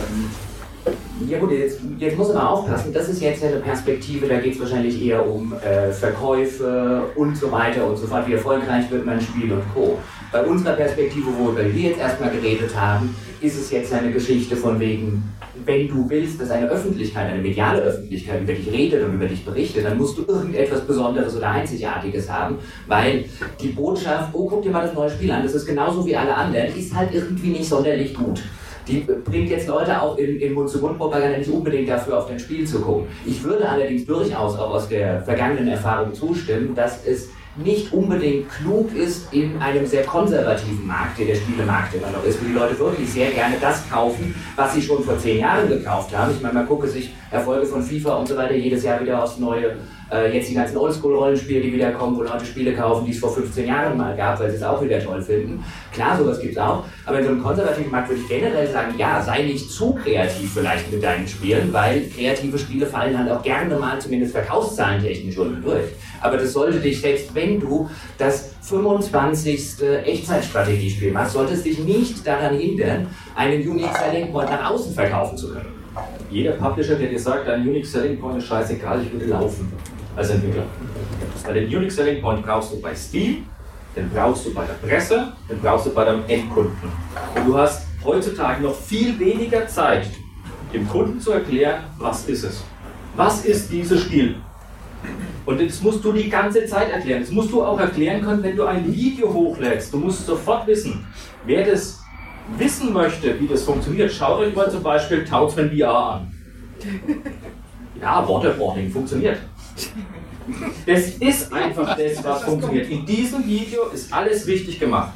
B: ja gut, jetzt, jetzt muss man aufpassen, das ist jetzt eine Perspektive, da geht es wahrscheinlich eher um äh, Verkäufe und so weiter und so fort, wie erfolgreich wird mein Spiel und Co. Bei unserer Perspektive, worüber wir jetzt erstmal geredet haben, ist es jetzt eine Geschichte von wegen, wenn du willst, dass eine Öffentlichkeit, eine mediale Öffentlichkeit über dich redet und über dich berichtet, dann musst du irgendetwas Besonderes oder Einzigartiges haben, weil die Botschaft, oh, guck dir mal das neue Spiel an, das ist genauso wie alle anderen, ist halt irgendwie nicht sonderlich gut die bringt jetzt Leute auch in, in Mund-zu-Mund-Propaganda nicht unbedingt dafür, auf dein Spiel zu gucken. Ich würde allerdings durchaus auch aus der vergangenen Erfahrung zustimmen, dass es nicht unbedingt klug ist in einem sehr konservativen Markt, der der Spielemarkt immer noch ist, wo die Leute wirklich sehr gerne das kaufen, was sie schon vor zehn Jahren gekauft haben. Ich meine, man gucke sich Erfolge von FIFA und so weiter jedes Jahr wieder aufs Neue äh, jetzt die ganzen Oldschool-Rollenspiele, die wieder kommen, wo Leute Spiele kaufen, die es vor 15 Jahren mal gab, weil sie es auch wieder toll finden. Klar, sowas gibt es auch. Aber in so einem konservativen Markt würde ich generell sagen, ja, sei nicht zu kreativ vielleicht mit deinen Spielen, weil kreative Spiele fallen halt auch gerne mal zumindest verkaufszahlentechnisch unten durch. Aber das sollte dich, selbst wenn du das 25. Echtzeitstrategiespiel machst, sollte es dich nicht daran hindern, einen Unique Selling Point nach außen verkaufen zu können.
C: Jeder Publisher, der dir sagt, dein Unique Selling Point ist scheißegal, ich würde laufen. als Entwickler. Weil den Unique Selling Point brauchst du bei Steam, den brauchst du bei der Presse, den brauchst du bei deinem Endkunden. Und du hast heutzutage noch viel weniger Zeit, dem Kunden zu erklären, was ist es. Was ist dieses Spiel? Und das musst du die ganze Zeit erklären. Das musst du auch erklären können, wenn du ein Video hochlädst. Du musst sofort wissen, wer das wissen möchte, wie das funktioniert. Schaut euch mal zum Beispiel Tautzman VR an. Ja, Waterboarding funktioniert. Das ist einfach das, was funktioniert. In diesem Video ist alles richtig gemacht.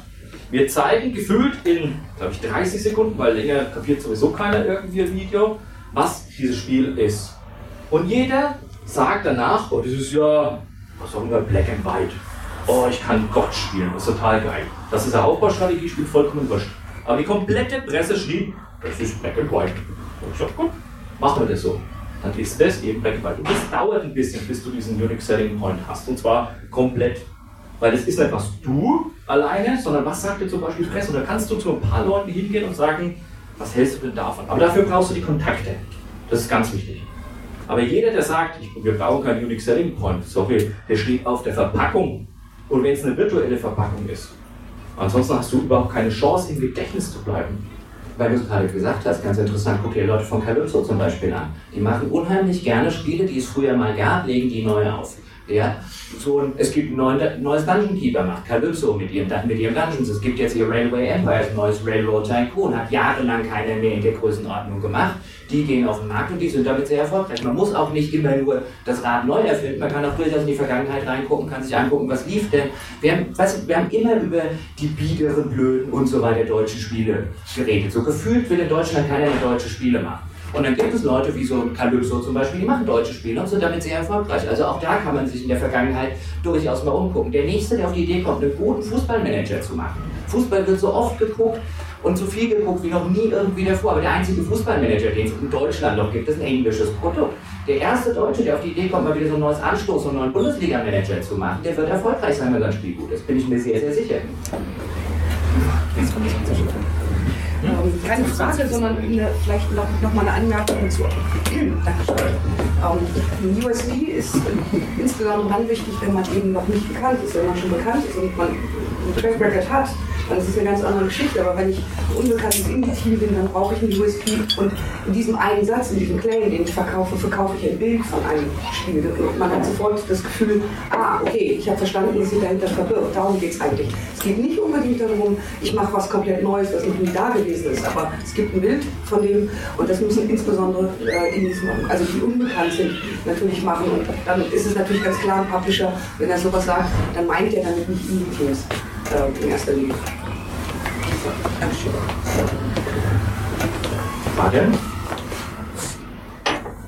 C: Wir zeigen gefühlt in, glaube ich, 30 Sekunden, weil länger kapiert sowieso keiner irgendwie ein Video, was dieses Spiel ist. Und jeder sagt danach, oh, das ist ja, was sagen wir, Black and White. Oh, ich kann Gott spielen, das ist total geil. Das ist ein Aufbaustrategie-Spiel, vollkommen wurscht. Aber die komplette Presse schrieb, das ist Black and White. Und ich sag, gut, machen wir das so. Dann ist das eben Black and White. Und das dauert ein bisschen, bis du diesen Unique Selling Point hast. Und zwar komplett. Weil das ist nicht was du alleine, sondern was sagt dir zum Beispiel die Presse? Und da kannst du zu ein paar Leuten hingehen und sagen, was hältst du denn davon? Aber dafür brauchst du die Kontakte. Das ist ganz wichtig. Aber jeder, der sagt, ich, wir brauchen keinen Unique Selling Point, sorry, der steht auf der Verpackung. Und wenn es eine virtuelle Verpackung ist, ansonsten hast du überhaupt keine Chance, im Gedächtnis zu bleiben.
B: Weil du es gerade gesagt hast, ganz interessant, guck dir Leute von Calypso zum Beispiel an. Die machen unheimlich gerne Spiele, die es früher mal gab, legen die neu auf. Ja, so ein, es gibt ein neues Dungeon Keeper, macht Calypso mit ihrem, mit ihrem Dungeons. Es gibt jetzt hier Railway Empire, ein neues Railroad Tycoon, hat jahrelang keiner mehr in der Größenordnung gemacht. Die gehen auf den Markt und die sind damit sehr erfolgreich. Man muss auch nicht immer nur das Rad neu erfinden, man kann auch durchaus in die Vergangenheit reingucken, kann sich angucken, was lief denn. Wir haben, du, wir haben immer über die biederen, blöden und so weiter deutschen Spiele geredet. So gefühlt will in Deutschland keiner mehr deutsche Spiele machen. Und dann gibt es Leute wie so Calypso zum Beispiel, die machen deutsche Spiele und sind damit sehr erfolgreich. Also auch da kann man sich in der Vergangenheit durchaus mal umgucken. Der Nächste, der auf die Idee kommt, einen guten Fußballmanager zu machen. Fußball wird so oft geguckt und so viel geguckt wie noch nie irgendwie davor. Aber der einzige Fußballmanager, den es in Deutschland noch gibt, ist ein englisches Produkt. Der erste Deutsche, der auf die Idee kommt, mal wieder so ein neues Anstoß, so einen neuen Bundesliga-Manager zu machen, der wird erfolgreich sein, wenn sein Spiel gut ist. Bin ich mir sehr, sehr sicher.
I: Ähm, keine Frage, sondern eine, vielleicht noch, noch mal eine Anmerkung dazu. Dankeschön. Ähm, USD ist insbesondere dann wichtig, wenn man eben noch nicht bekannt ist. Wenn man schon bekannt ist und man einen Track Record hat, dann ist es eine ganz andere Geschichte. Aber wenn ich unbekanntes Indie-Team bin, dann brauche ich einen USP. Und in diesem einen Satz, in diesem Claim, den ich verkaufe, verkaufe ich ein Bild von einem Spiel. Und man hat sofort das Gefühl, ah, okay, ich habe verstanden, was sich dahinter verbirgt. Darum geht es eigentlich. Es geht nicht unbedingt darum, ich mache was komplett Neues, was noch nie da gewesen ist. Aber es gibt ein Bild von dem und das müssen insbesondere äh, Indies machen. Also die unbekannt sind, natürlich machen. Und dann ist es natürlich ganz klar, ein Publisher, wenn er sowas sagt, dann meint er damit nicht Indie-Teams äh, in erster Linie. Dankeschön.
B: Fragen?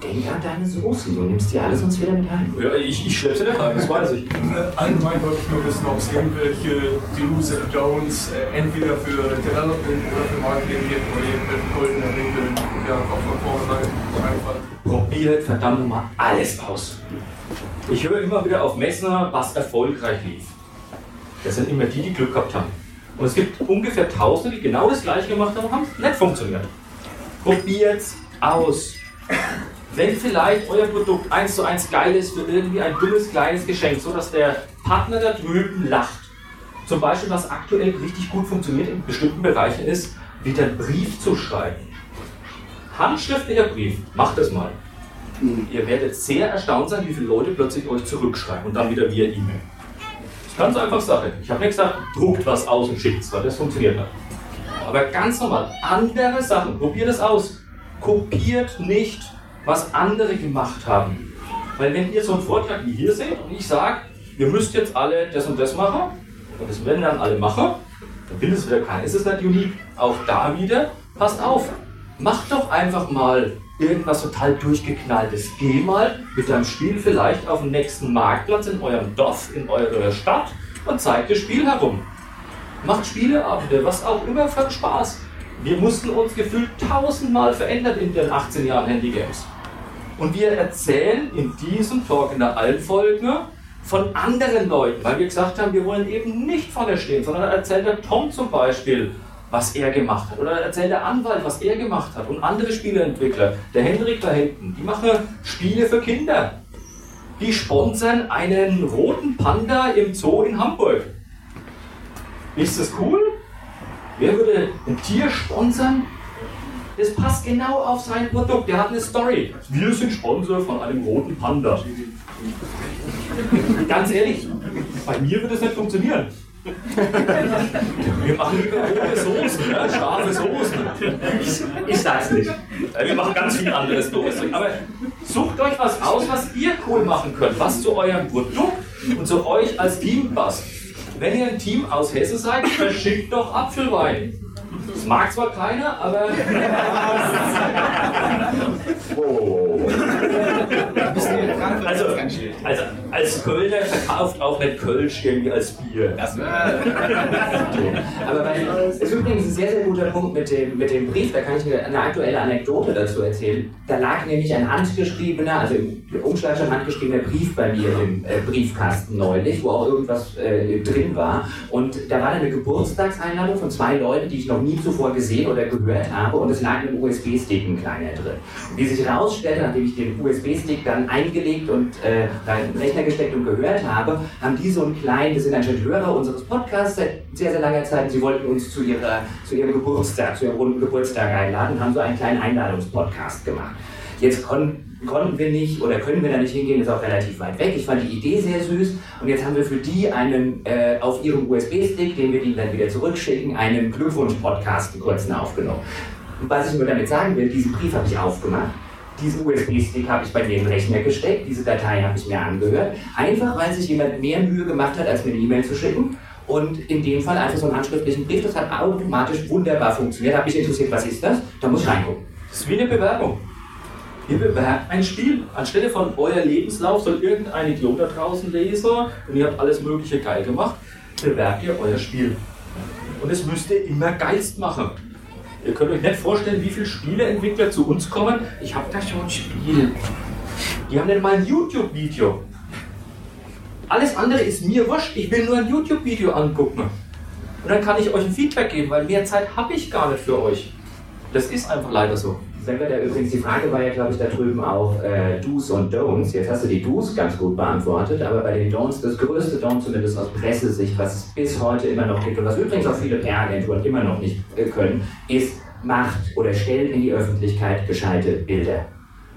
B: Denk an deine Soßen, du nimmst die alle sonst wieder mit ein.
C: Ja, ich, ich schleppe sie nicht ein, das weiß ich.
J: Allgemein wollte ich nur wissen, ob es irgendwelche Do's and Don'ts äh, entweder für Development oder für Marketing gibt oder irgendwelche goldenen Regeln, die einfach von vornherein.
C: Probiert verdammt nochmal alles aus. Ich höre immer wieder auf Messen, was erfolgreich lief. Das sind immer die, die Glück gehabt haben. Und es gibt ungefähr Tausende, die genau das gleiche gemacht haben und haben es nicht funktioniert. Probiert's aus. Wenn vielleicht euer Produkt eins zu eins geil ist für irgendwie ein dummes kleines Geschenk, so dass der Partner da drüben lacht. Zum Beispiel, was aktuell richtig gut funktioniert in bestimmten Bereichen ist, wieder einen Brief zu schreiben. Handschriftlicher Brief, macht das mal. Ihr werdet sehr erstaunt sein, wie viele Leute plötzlich euch zurückschreiben und dann wieder via E-Mail. Ganz einfach Sache. Ich habe nicht gesagt, druckt was aus und schickt es, weil das funktioniert nicht. Aber ganz normal, andere Sachen, probiert es aus. Kopiert nicht, was andere gemacht haben. Weil wenn ihr so einen Vortrag wie hier seht und ich sage, ihr müsst jetzt alle das und das machen, und das werden dann alle machen, dann will es wieder keiner. Es ist nicht unique. Auch da wieder, passt auf. Macht doch einfach mal irgendwas total durchgeknalltes. Geh mal mit deinem Spiel vielleicht auf den nächsten Marktplatz in eurem Dorf, in eurer Stadt und zeigt das Spiel herum. Macht Spieleabende, was auch immer für Spaß. Wir mussten uns gefühlt tausendmal verändern in den 18 Jahren Handygames. Und wir erzählen in diesem Talk, in der Allenfolge, von anderen Leuten, weil wir gesagt haben, wir wollen eben nicht vorne stehen, sondern erzählt der Tom zum Beispiel, was er gemacht hat. Oder erzählt der Anwalt, was er gemacht hat. Und andere Spieleentwickler, der Hendrik da hinten, die machen Spiele für Kinder. die sponsern einen roten Panda im Zoo in Hamburg. Ist das cool? Wer würde ein Tier sponsern? Das passt genau auf sein Produkt. Der hat eine Story. Wir sind Sponsor von einem roten Panda. Ganz ehrlich, bei mir würde es nicht funktionieren. Wir machen lieber rote Soßen, ja, scharfe Soßen.
B: Ich sag's nicht.
C: Äh, Wir machen ganz viel anderes Zeug. Aber sucht euch was aus, was ihr cool machen könnt, was zu eurem Produkt und zu euch als Team passt. Wenn ihr ein Team aus Hesse seid, verschickt doch Apfelwein. Das mag zwar keiner, aber. Oh. Also, also, als Kölner verkauft auch nicht Kölsch irgendwie als Bier.
B: Aber bei, ist übrigens ein sehr, sehr guter Punkt mit dem, mit dem Brief, da kann ich eine, eine aktuelle Anekdote dazu erzählen. Da lag nämlich ein handgeschriebener, also im Umschlag schon handgeschriebener Brief bei mir im äh, Briefkasten neulich, wo auch irgendwas äh, drin war. Und da war dann eine Geburtstagseinladung von zwei Leuten, die ich noch nie zuvor gesehen oder gehört habe. Und es lag ein USB-Stick ein kleiner drin. Und wie sich herausstellte, nachdem ich den USB-Stick dann eingelegt und äh, in den Rechner gesteckt und gehört habe, haben die so einen kleinen, das sind anscheinend Hörer unseres Podcasts seit sehr, sehr langer Zeit. Sie wollten uns zu, ihrer, zu ihrem Geburtstag, zu ihrem runden Geburtstag einladen und haben so einen kleinen Einladungspodcast gemacht. Jetzt kon konnten wir nicht oder können wir da nicht hingehen, ist auch relativ weit weg. Ich fand die Idee sehr süß und jetzt haben wir für die einen äh, auf ihrem USB-Stick, den wir ihnen dann wieder zurückschicken, einen Glückwunsch-Podcast, einen aufgenommen. Und was ich nur damit sagen will, diesen Brief habe ich aufgemacht. Diesen USB-Stick habe ich bei den Rechner gesteckt, diese Datei habe ich mir angehört, einfach weil sich jemand mehr Mühe gemacht hat, als mir eine E-Mail zu schicken. Und in dem Fall einfach so einen handschriftlichen Brief, das hat automatisch wunderbar funktioniert. Hat mich interessiert, was ist das? Da muss ich reingucken.
C: Das ist wie eine Bewerbung. Ihr bewerbt ein Spiel. Anstelle von euer Lebenslauf soll irgendein Idiot da draußen lesen und ihr habt alles Mögliche geil gemacht, bewerbt ihr euer Spiel. Und es müsst ihr immer geilst machen. Ihr könnt euch nicht vorstellen, wie viele Spieleentwickler zu uns kommen. Ich habe da schon ein Spiel. Die haben nicht mal ein YouTube-Video. Alles andere ist mir wurscht. Ich will nur ein YouTube-Video angucken. Und dann kann ich euch ein Feedback geben, weil mehr Zeit habe ich gar nicht für euch. Das ist einfach leider so.
B: Wenn wir da übrigens, die Frage war ja, glaube ich, da drüben auch äh, Do's und Don'ts. Jetzt hast du die Do's ganz gut beantwortet, aber bei den Don'ts, das größte Don't zumindest aus Pressesicht, was es bis heute immer noch gibt und was übrigens auch viele PR-Agenturen immer noch nicht äh, können, ist, macht oder stellt in die Öffentlichkeit gescheite Bilder.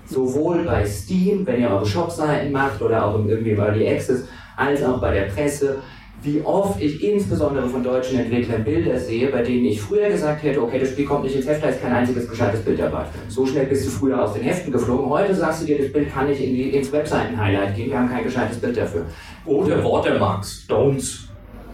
B: Sowohl bei Steam, wenn ihr eure Shopseiten macht oder auch irgendwie im Early Access, als auch bei der Presse wie oft ich insbesondere von deutschen Entwicklern Bilder sehe, bei denen ich früher gesagt hätte, okay, das Spiel kommt nicht ins Heft, da ist kein einziges gescheites Bild dabei. So schnell bist du früher aus den Heften geflogen. Heute sagst du dir, das Bild kann nicht in die, ins Webseiten-Highlight gehen, wir haben kein gescheites Bild dafür.
C: Oder Watermarks, Don'ts.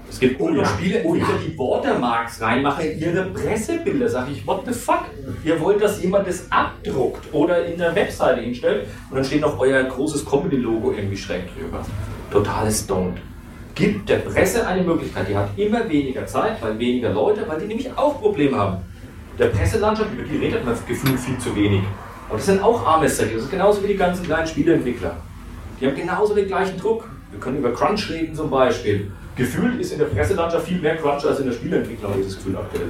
C: Es gibt
B: Oh ja.
C: Spiele,
B: Oh ja.
C: die Watermarks reinmachen in ihre Pressebilder. Sag ich, what the fuck? Ihr wollt, dass jemand das abdruckt oder in der Webseite hinstellt und dann steht noch euer großes Comedy-Logo irgendwie schräg drüber. Totales Don't. Gibt der Presse eine Möglichkeit. Die hat immer weniger Zeit, weil weniger Leute, weil die nämlich auch Probleme haben. Der Presselandschaft, über die redet man gefühlt viel zu wenig. Und das sind auch arme Säcke. Das ist genauso wie die ganzen kleinen Spieleentwickler. Die haben genauso den gleichen Druck. Wir können über Crunch reden zum Beispiel. Gefühlt ist in der Presselandschaft viel mehr Crunch als in der Spieleentwicklung, habe ich das Gefühl aktuell.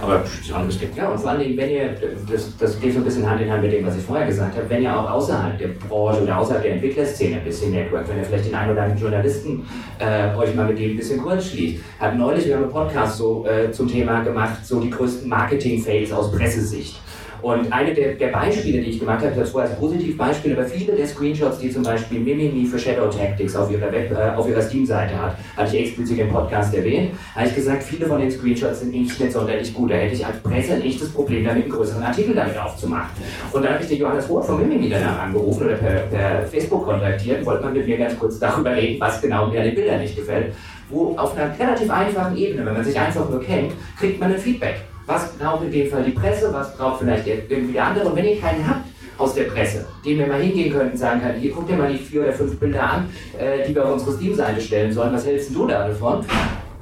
C: Aber anderes Ding.
B: Ja, und vor Dingen, wenn ihr, das, das geht so ein bisschen Hand in Hand mit dem, was ich vorher gesagt habe, wenn ihr auch außerhalb der Branche oder außerhalb der Entwicklerszene ein bisschen network, wenn ihr vielleicht den einen oder anderen Journalisten äh, euch mal mit dem ein bisschen kurz schließt. Hat neulich, wir haben einen Podcast so äh, zum Thema gemacht, so die größten Marketing-Fails aus Pressesicht. Und eine der, der Beispiele, die ich gemacht habe, das war als Positivbeispiel, aber viele der Screenshots, die zum Beispiel Mimimi für Shadow Tactics auf ihrer, äh, ihrer Steam-Seite hat, hatte ich explizit im Podcast erwähnt, habe ich gesagt, viele von den Screenshots sind nicht, nicht sonderlich gut. Da hätte ich als Presse ein echtes Problem damit, einen größeren Artikel damit aufzumachen. Und dann habe ich den Johannes Rohr von Mimimi danach angerufen oder per, per Facebook kontaktiert und wollte mal mit mir ganz kurz darüber reden, was genau mir an den Bildern nicht gefällt. Wo auf einer relativ einfachen Ebene, wenn man sich einfach nur kennt, kriegt man ein Feedback. Was braucht in dem Fall die Presse, was braucht vielleicht irgendwie der andere? Und wenn ihr keinen habt aus der Presse, dem wir mal hingehen können und sagen können, hier guck dir mal die vier oder fünf Bilder an, äh, die wir auf unsere Steam-Seite stellen sollen, was hältst du da davon?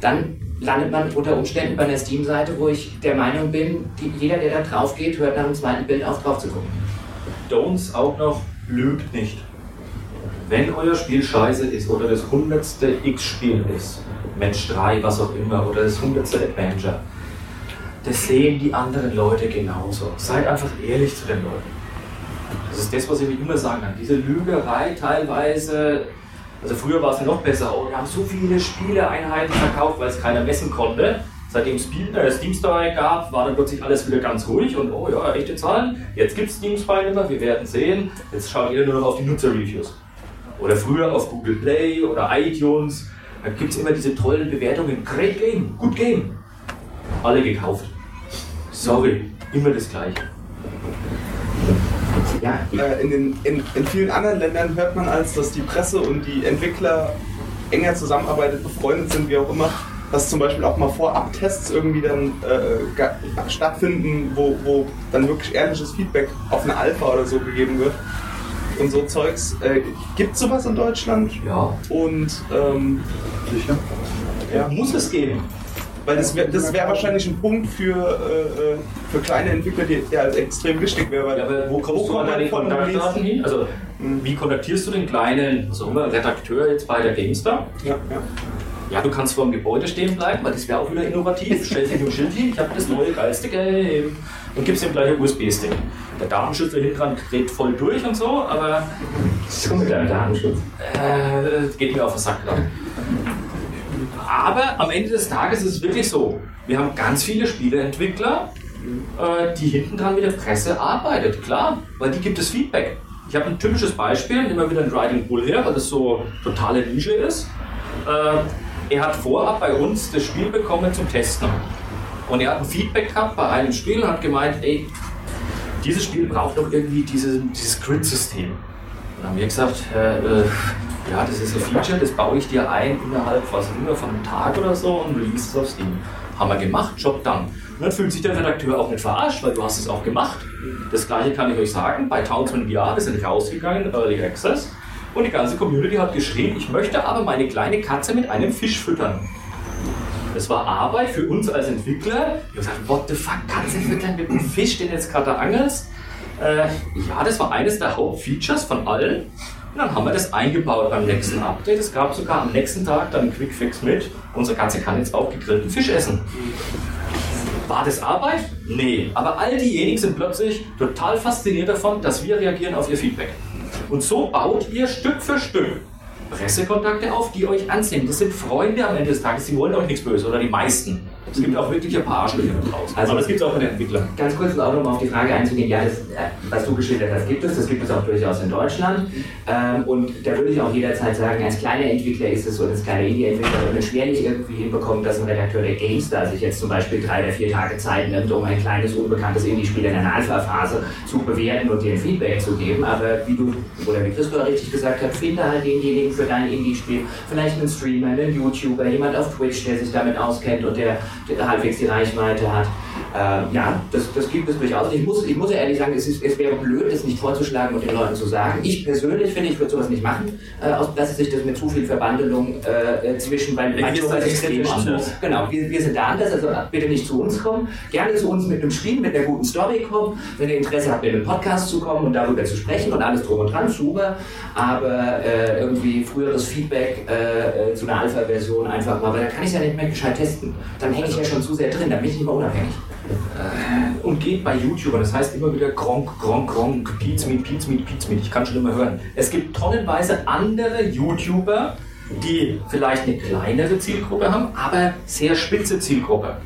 B: Dann landet man unter Umständen bei einer Steam-Seite, wo ich der Meinung bin, die, jeder, der da drauf geht, hört nach dem zweiten Bild auf, drauf zu gucken.
C: Don'ts auch noch, lügt nicht. Wenn euer Spiel scheiße ist oder das hundertste X-Spiel ist, Match 3, was auch immer, oder das hundertste Adventure, das sehen die anderen Leute genauso. Seid einfach ehrlich zu den Leuten. Das ist das, was ich immer sagen kann. Diese Lügerei teilweise, also früher war es noch besser, oh, wir haben so viele Spieleeinheiten verkauft, weil es keiner messen konnte. Seitdem es äh, Steam Store gab, war dann plötzlich alles wieder ganz ruhig und oh ja, echte Zahlen. Jetzt gibt es Steam Spy nicht wir werden sehen. Jetzt schaut jeder nur noch auf die Nutzer-Reviews. Oder früher auf Google Play oder iTunes. Da gibt es immer diese tollen Bewertungen. Great Game, Good Game. Alle gekauft. Sorry, immer das Gleiche.
B: Ja,
K: Äh, in, den, in, in vielen anderen Ländern hört man als, dass die Presse und die Entwickler enger zusammenarbeitet, befreundet sind, wie auch immer, dass zum Beispiel auch mal Vorab-Tests irgendwie dann äh, stattfinden, wo, wo dann wirklich ehrliches Feedback auf eine Alpha oder so gegeben wird. Und so Zeugs. Äh, Gibt es sowas in Deutschland?
C: Ja.
K: Und ähm,
C: Ja. Muss es geben.
K: Weil das wäre das wär wahrscheinlich ein Punkt für, äh, äh, für kleine Entwickler, die, der halt extrem wichtig wäre. weil-
C: Ja, wo kommst du
K: kommt
C: an
K: man
C: deine
K: von
C: Kontaktdaten hin? Also, wie kontaktierst du den kleinen, was immer, Redakteur jetzt bei der GameStar?
K: Ja, ja.
C: Ja, du kannst vor dem Gebäude stehen bleiben, weil das wäre auch wieder innovativ. Stellst dich im Schild hin, ich habe das neue geilste Game und gibst ihm gleich einen USB-Stick. Der Datenschutz da hinten dran dreht voll durch und so, aber
B: so mit deinem Datenschutz.
C: äh, geht mir auf den Sack gerade. Aber am Ende des Tages ist es wirklich so. Wir haben ganz viele Spieleentwickler, äh, die hinten dran mit der Presse arbeitet, klar, weil die gibt es Feedback. Ich habe ein typisches Beispiel, wir wieder ein Riding Bull her, weil das so totale Nische ist. Äh, er hat vorab bei uns das Spiel bekommen zum Testen. Und er hat ein Feedback gehabt bei einem Spiel und hat gemeint, ey, dieses Spiel braucht doch irgendwie diese, dieses Grid-System. Und dann haben wir gesagt, äh, ja, das ist ein Feature, das baue ich dir ein innerhalb was immer von einem Tag oder so und release es auf Steam. Haben wir gemacht, Job dann. Und dann fühlt sich der Redakteur auch nicht verarscht, weil du hast es auch gemacht. Das gleiche kann ich euch sagen, bei Townsend VR er nicht rausgegangen, Early Access. Und die ganze Community hat geschrien, ich möchte aber meine kleine Katze mit einem Fisch füttern. Das war Arbeit für uns als Entwickler. Wir haben gesagt, what the fuck, Katze füttern mit einem Fisch, den jetzt gerade angelst? Äh, ja, das war eines der Hauptfeatures von allen. Und dann haben wir das eingebaut beim nächsten Update. Es gab sogar am nächsten Tag dann einen Quickfix mit. Unsere Katze kann jetzt auch gegrillten Fisch essen. War das Arbeit? Nee. Aber all diejenigen sind plötzlich total fasziniert davon, dass wir reagieren auf ihr Feedback. Und so baut ihr Stück für Stück Pressekontakte auf, die euch ansehen. Das sind Freunde am Ende des Tages, die wollen euch nichts Böses oder die meisten. Es gibt auch wirklich ein paar Arschlöcher da draußen.
B: Also-
C: Aber das gibt es auch in den Entwicklern.
B: Ganz kurz um auch nochmal auf die Frage einzugehen, ja, das, äh, was du geschildert hast, gibt es, das gibt es auch durchaus in Deutschland. Ähm, und da würde ich auch jederzeit sagen, als kleiner Entwickler ist es so, als kleiner Indie-Entwickler wird man schwerlich irgendwie hinbekommen, dass ein Redakteur der GameStar sich jetzt zum Beispiel drei oder vier Tage Zeit nimmt, um ein kleines, unbekanntes Indie-Spiel in einer Alpha-Phase zu bewerten und dir ein Feedback zu geben. Aber wie du, oder wie Christoph richtig gesagt hat, finde halt denjenigen für dein Indie-Spiel, vielleicht einen Streamer, einen YouTuber, jemand auf Twitch, der sich damit auskennt und der halbwegs die Reichweite hat. Ähm, ja, das, das gibt es durchaus. Ich muss, ich muss ja ehrlich sagen, es, ist, es wäre blöd, das nicht vorzuschlagen und den Leuten zu sagen. Ich persönlich finde, ich würde sowas nicht machen, äh, aus dass sich das mit zu viel Verbandelung äh, äh, zwischen, weil
C: Ja, hier ist extrem anders.
B: Genau, wir, wir sind da anders, also bitte nicht zu uns kommen. Gerne zu uns mit einem Spiel, mit einer guten Story kommen. Wenn ihr Interesse habt, in einen Podcast zu kommen und darüber zu sprechen und alles drum und dran, super. Aber äh, irgendwie früheres Feedback äh, äh, zu einer Alpha-Version einfach mal, weil dann kann ich es ja nicht mehr gescheit testen. Dann hänge ich ja schon zu sehr drin, dann bin ich nicht mehr unabhängig.
C: Und geht bei YouTubern, das heißt immer wieder Gronk, Gronk, Gronk, Pizmeet, Pizmeet, Pizmeet. Ich kann schon immer hören. Es gibt tonnenweise andere YouTuber, die vielleicht eine kleinere Zielgruppe haben, aber sehr spitze Zielgruppe.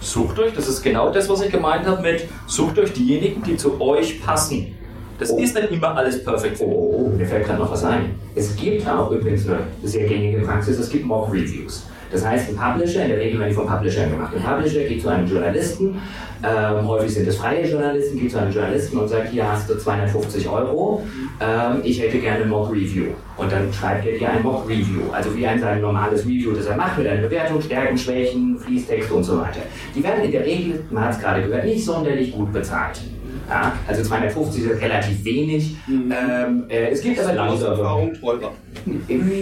C: Sucht euch, das ist genau das, was ich gemeint habe mit, sucht euch diejenigen, die zu euch passen. Das ist nicht immer alles perfekt.
B: Oh, oh, oh, mir fällt gerade noch was ein. Es gibt auch übrigens eine sehr gängige Praxis, es gibt Mock-Reviews. Das heißt, ein Publisher, in der Regel werden die vom Publisher gemacht. Ein Publisher geht zu einem Journalisten, ähm, häufig sind es freie Journalisten, geht zu einem Journalisten und sagt, hier hast du 250 Euro, ähm, ich hätte gerne ein Mock-Review. Und dann schreibt er dir ein Mock-Review, also wie ein sein normales Review, das er macht, mit einer Bewertung, Stärken, Schwächen, Fließtext und so weiter. Die werden in der Regel, man hat es gerade gehört, nicht sonderlich gut bezahlt. Ja, also 250 ist relativ wenig. Ähm, äh, es gibt aber
K: Aus
B: Leute,
K: Erfahrung teurer.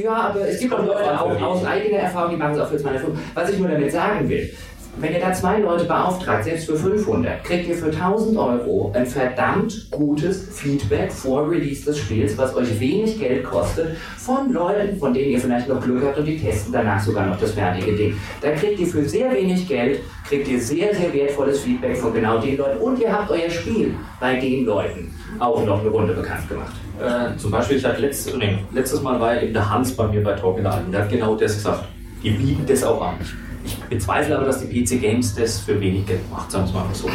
B: ja, aber es gibt auch Leute auch aus eigener Erfahrung, die machen es auch für 250. Was ich nur damit sagen will, wenn ihr da zwei Leute beauftragt, selbst für 500, kriegt ihr für 1000 Euro ein verdammt gutes Feedback vor Release des Spiels, was euch wenig Geld kostet, von Leuten, von denen ihr vielleicht noch Glück habt und die testen danach sogar noch das fertige Ding. Da kriegt ihr für sehr wenig Geld, kriegt ihr sehr, sehr wertvolles Feedback von genau den Leuten und ihr habt euer Spiel bei den Leuten auch noch eine Runde bekannt gemacht.
C: Äh, zum Beispiel, ich hatte letztes, nee, letztes Mal war eben der Hans bei mir bei Talk in der Alten, der hat genau das gesagt. Die bieten das auch an. Ich bezweifle aber, dass die PC Games das für wenig Geld macht, sagen wir es mal so.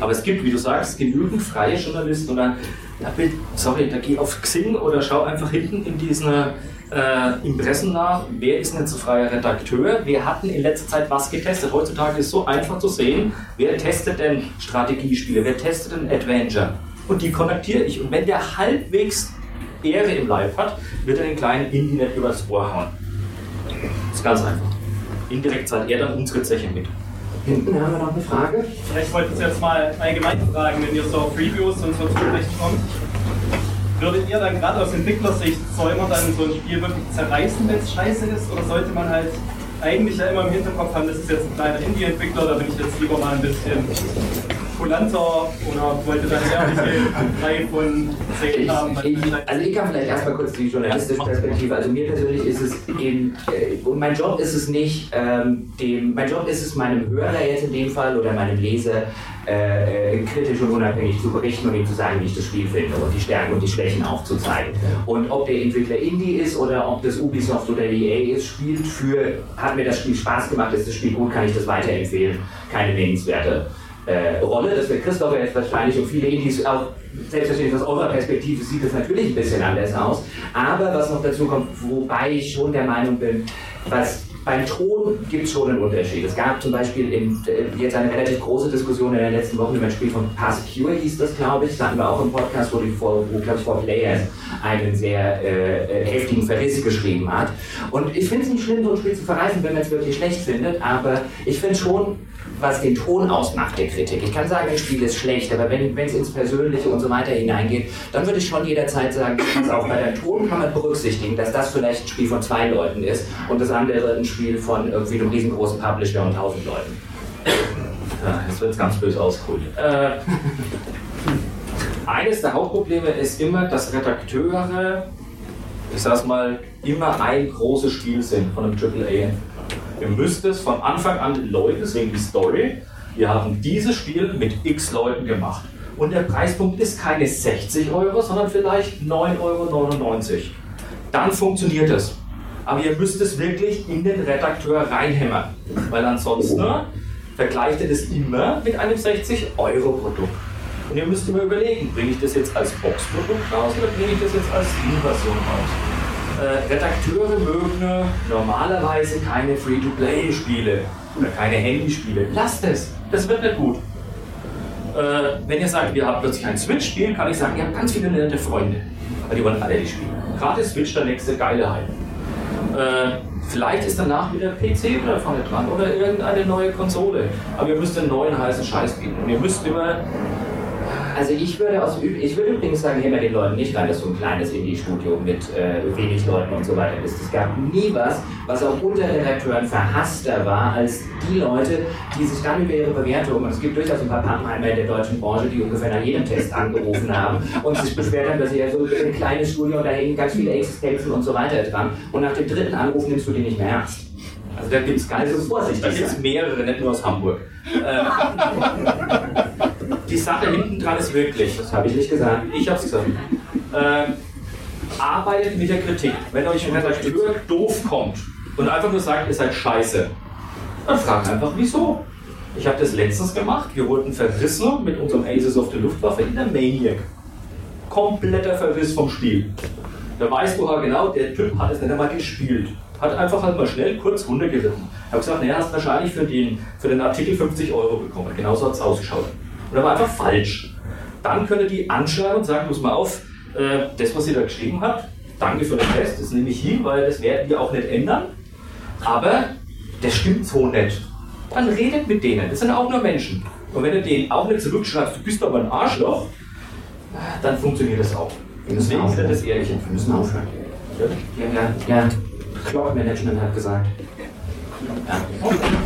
C: Aber es gibt, wie du sagst, genügend freie Journalisten und dann, sorry, da geh auf Xing oder schau einfach hinten in diesen äh, Impressen nach, wer ist denn ein freier Redakteur, wer hat denn in letzter Zeit was getestet. Heutzutage ist es so einfach zu sehen, wer testet denn Strategiespiele, wer testet denn Adventure. Und die kontaktiere ich. Und wenn der halbwegs Ehre im Leib hat, wird er den kleinen Indie nicht übers Ohr hauen. Das ist ganz einfach. Indirekt zahlt er dann unsere Zeche mit.
B: Hinten haben wir noch eine Frage.
L: Vielleicht wollte ich jetzt mal allgemein fragen, wenn ihr so auf Reviews und so zurecht kommt, würdet ihr dann gerade aus Entwicklersicht, soll man dann so ein Spiel wirklich zerreißen, wenn es scheiße ist, oder sollte man halt eigentlich ja immer im Hinterkopf haben, das ist jetzt ein kleiner Indie-Entwickler, da bin ich jetzt lieber mal ein bisschen kulanter oder wollte dann eher drei von zehn haben?
B: Also ich kann vielleicht erstmal kurz die journalistische Perspektive. Also mir persönlich ist es eben, äh, und mein Job ist es nicht, ähm, dem, mein Job ist es meinem Hörer jetzt in dem Fall oder meinem Leser äh, äh, kritisch und unabhängig zu berichten und ihm zu sagen, wie ich das Spiel finde und die Stärken und die Schwächen aufzuzeigen. Und ob der Entwickler Indie ist oder ob das Ubisoft oder die EA ist, spielt für, hat mir das Spiel Spaß gemacht, ist das Spiel gut, kann ich das weiterempfehlen, keine nennenswerte äh, Rolle. Das wird Christopher jetzt wahrscheinlich und viele Indies auch selbstverständlich aus eurer Perspektive sieht es natürlich ein bisschen anders aus. Aber was noch dazu kommt, wobei ich schon der Meinung bin, was beim Ton gibt es schon einen Unterschied. Es gab zum Beispiel in, äh, jetzt eine relativ große Diskussion in den letzten Wochen über ein Spiel von Parsecure, hieß das, glaube ich. Das hatten wir auch im Podcast, wo, die vor, wo glaube ich, vor Players einen sehr äh, äh, heftigen Verriss geschrieben hat. Und ich finde es nicht schlimm, so ein Spiel zu verreißen, wenn man es wirklich schlecht findet, aber ich finde schon, was den Ton ausmacht der Kritik. Ich kann sagen, ein Spiel ist schlecht, aber wenn es ins Persönliche und so weiter hineingeht, dann würde ich schon jederzeit sagen, pass auf, bei der Ton kann man berücksichtigen, dass das vielleicht ein Spiel von zwei Leuten ist und das andere ein Spiel von irgendwie einem riesengroßen Publisher und tausend Leuten.
C: Jetzt wird es ganz böse ausgeholt. Äh, eines der Hauptprobleme ist immer, dass Redakteure, ich sag's mal, immer ein großes Spiel sind von einem AAA. Ihr müsst es von Anfang an Leute, deswegen die Story, wir haben dieses Spiel mit x Leuten gemacht. Und der Preispunkt ist keine 60 Euro, sondern vielleicht 9,99 Euro. Dann funktioniert es. Aber ihr müsst es wirklich in den Redakteur reinhämmern. Weil ansonsten vergleicht ihr das immer mit einem 60-Euro-Produkt. Und ihr müsst immer überlegen, bringe ich das jetzt als Boxprodukt raus oder bringe ich das jetzt als Steam-Version raus? Äh, Redakteure mögen normalerweise keine Free-to-Play-Spiele oder keine Handyspiele. Lasst es, das wird nicht gut. Äh, wenn ihr sagt, ihr habt plötzlich ein Switch-Spiel, kann ich sagen, ihr habt ganz viele nette Freunde. Weil die wollen alle die spielen. Gerade Switch der nächste geile Hype. Äh, vielleicht ist danach wieder PC wieder vorne dran oder irgendeine neue Konsole. Aber ihr müsst einen neuen heißen Scheiß bieten. Und ihr müsst immer
B: Also ich würde, aus, ich würde übrigens sagen, hämmer den Leuten nicht rein, dass du ein kleines Indie-Studio mit äh, wenig Leuten und so weiter bist. Es gab nie was, was auch unter Redakteuren verhasster war, als die Leute, die sich dann über ihre Bewertung, und es gibt durchaus ein paar Pappenheimer in der deutschen Branche, die ungefähr nach jedem Test angerufen haben und sich beschwert haben, dass sie ja so ein kleines Studio und da hängen ganz viele Existenzen und so weiter dran. Und nach dem dritten Anruf nimmst du die nicht mehr ernst.
C: Also da gibt es
B: Also vorsichtig
C: Da gibt es mehrere, nicht nur aus Hamburg. Die Sache hinten dran ist wirklich.
B: Das habe ich nicht gesagt.
C: Ich habe es gesagt. Äh, arbeitet mit der Kritik. Wenn euch ein Redakteur doof kommt und einfach nur sagt, ihr seid scheiße, dann fragt einfach, wieso. Ich habe das letztens gemacht. Wir wurden verrissen mit unserem Aces of the Luftwaffe in der Maniac. Kompletter Verriss vom Spiel. Da weißt du halt genau, der Typ hat es nicht einmal gespielt. Hat einfach halt mal schnell kurz runtergeritten. Ich habe gesagt, naja, hast wahrscheinlich für den, für den Artikel 50 Euro bekommen. Genauso hat es ausgeschaut. Und er war einfach falsch. Dann könnt ihr die anschreiben und sagen, muss mal auf, äh, das, was ihr da geschrieben habt, danke für den Test, das nehme ich hin, weil das werden wir auch nicht ändern. Aber das stimmt so nicht. Dann redet mit denen, das sind auch nur Menschen. Und wenn du denen auch nicht zurückschreibst, du bist aber ein Arschloch, dann funktioniert das auch.
B: Wir müssen
C: Deswegen
B: aufhören.
C: das ehrlich.
B: Wir müssen aufhören.
C: Ja?
B: Ja, ja. Clock Management hat gesagt.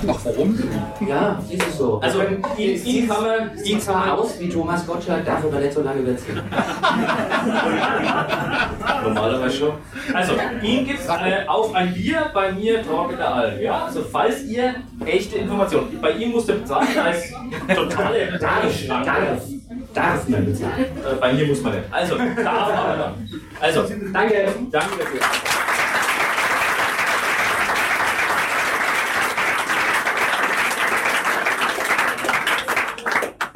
A: Ach, warum?
B: Ja, ist es so.
C: Also,
B: ihn,
C: ihn- kann
B: man,
C: man-
B: sieht zwar aus wie Thomas Gottschalk, darf aber nicht so lange überziehen.
C: Normalerweise schon. Also, ihn gibt es äh, auf ein Bier bei mir Talk in der Alm. Ja? Also, falls ihr echte Informationen. Bei ihm müsst ihr bezahlen als totale
B: Darf,
C: Darschranke.
B: darf, darf man bezahlen.
C: Äh, bei mir muss man nicht. Also, darf aber dann. Also,
B: Danke.
C: danke dafür.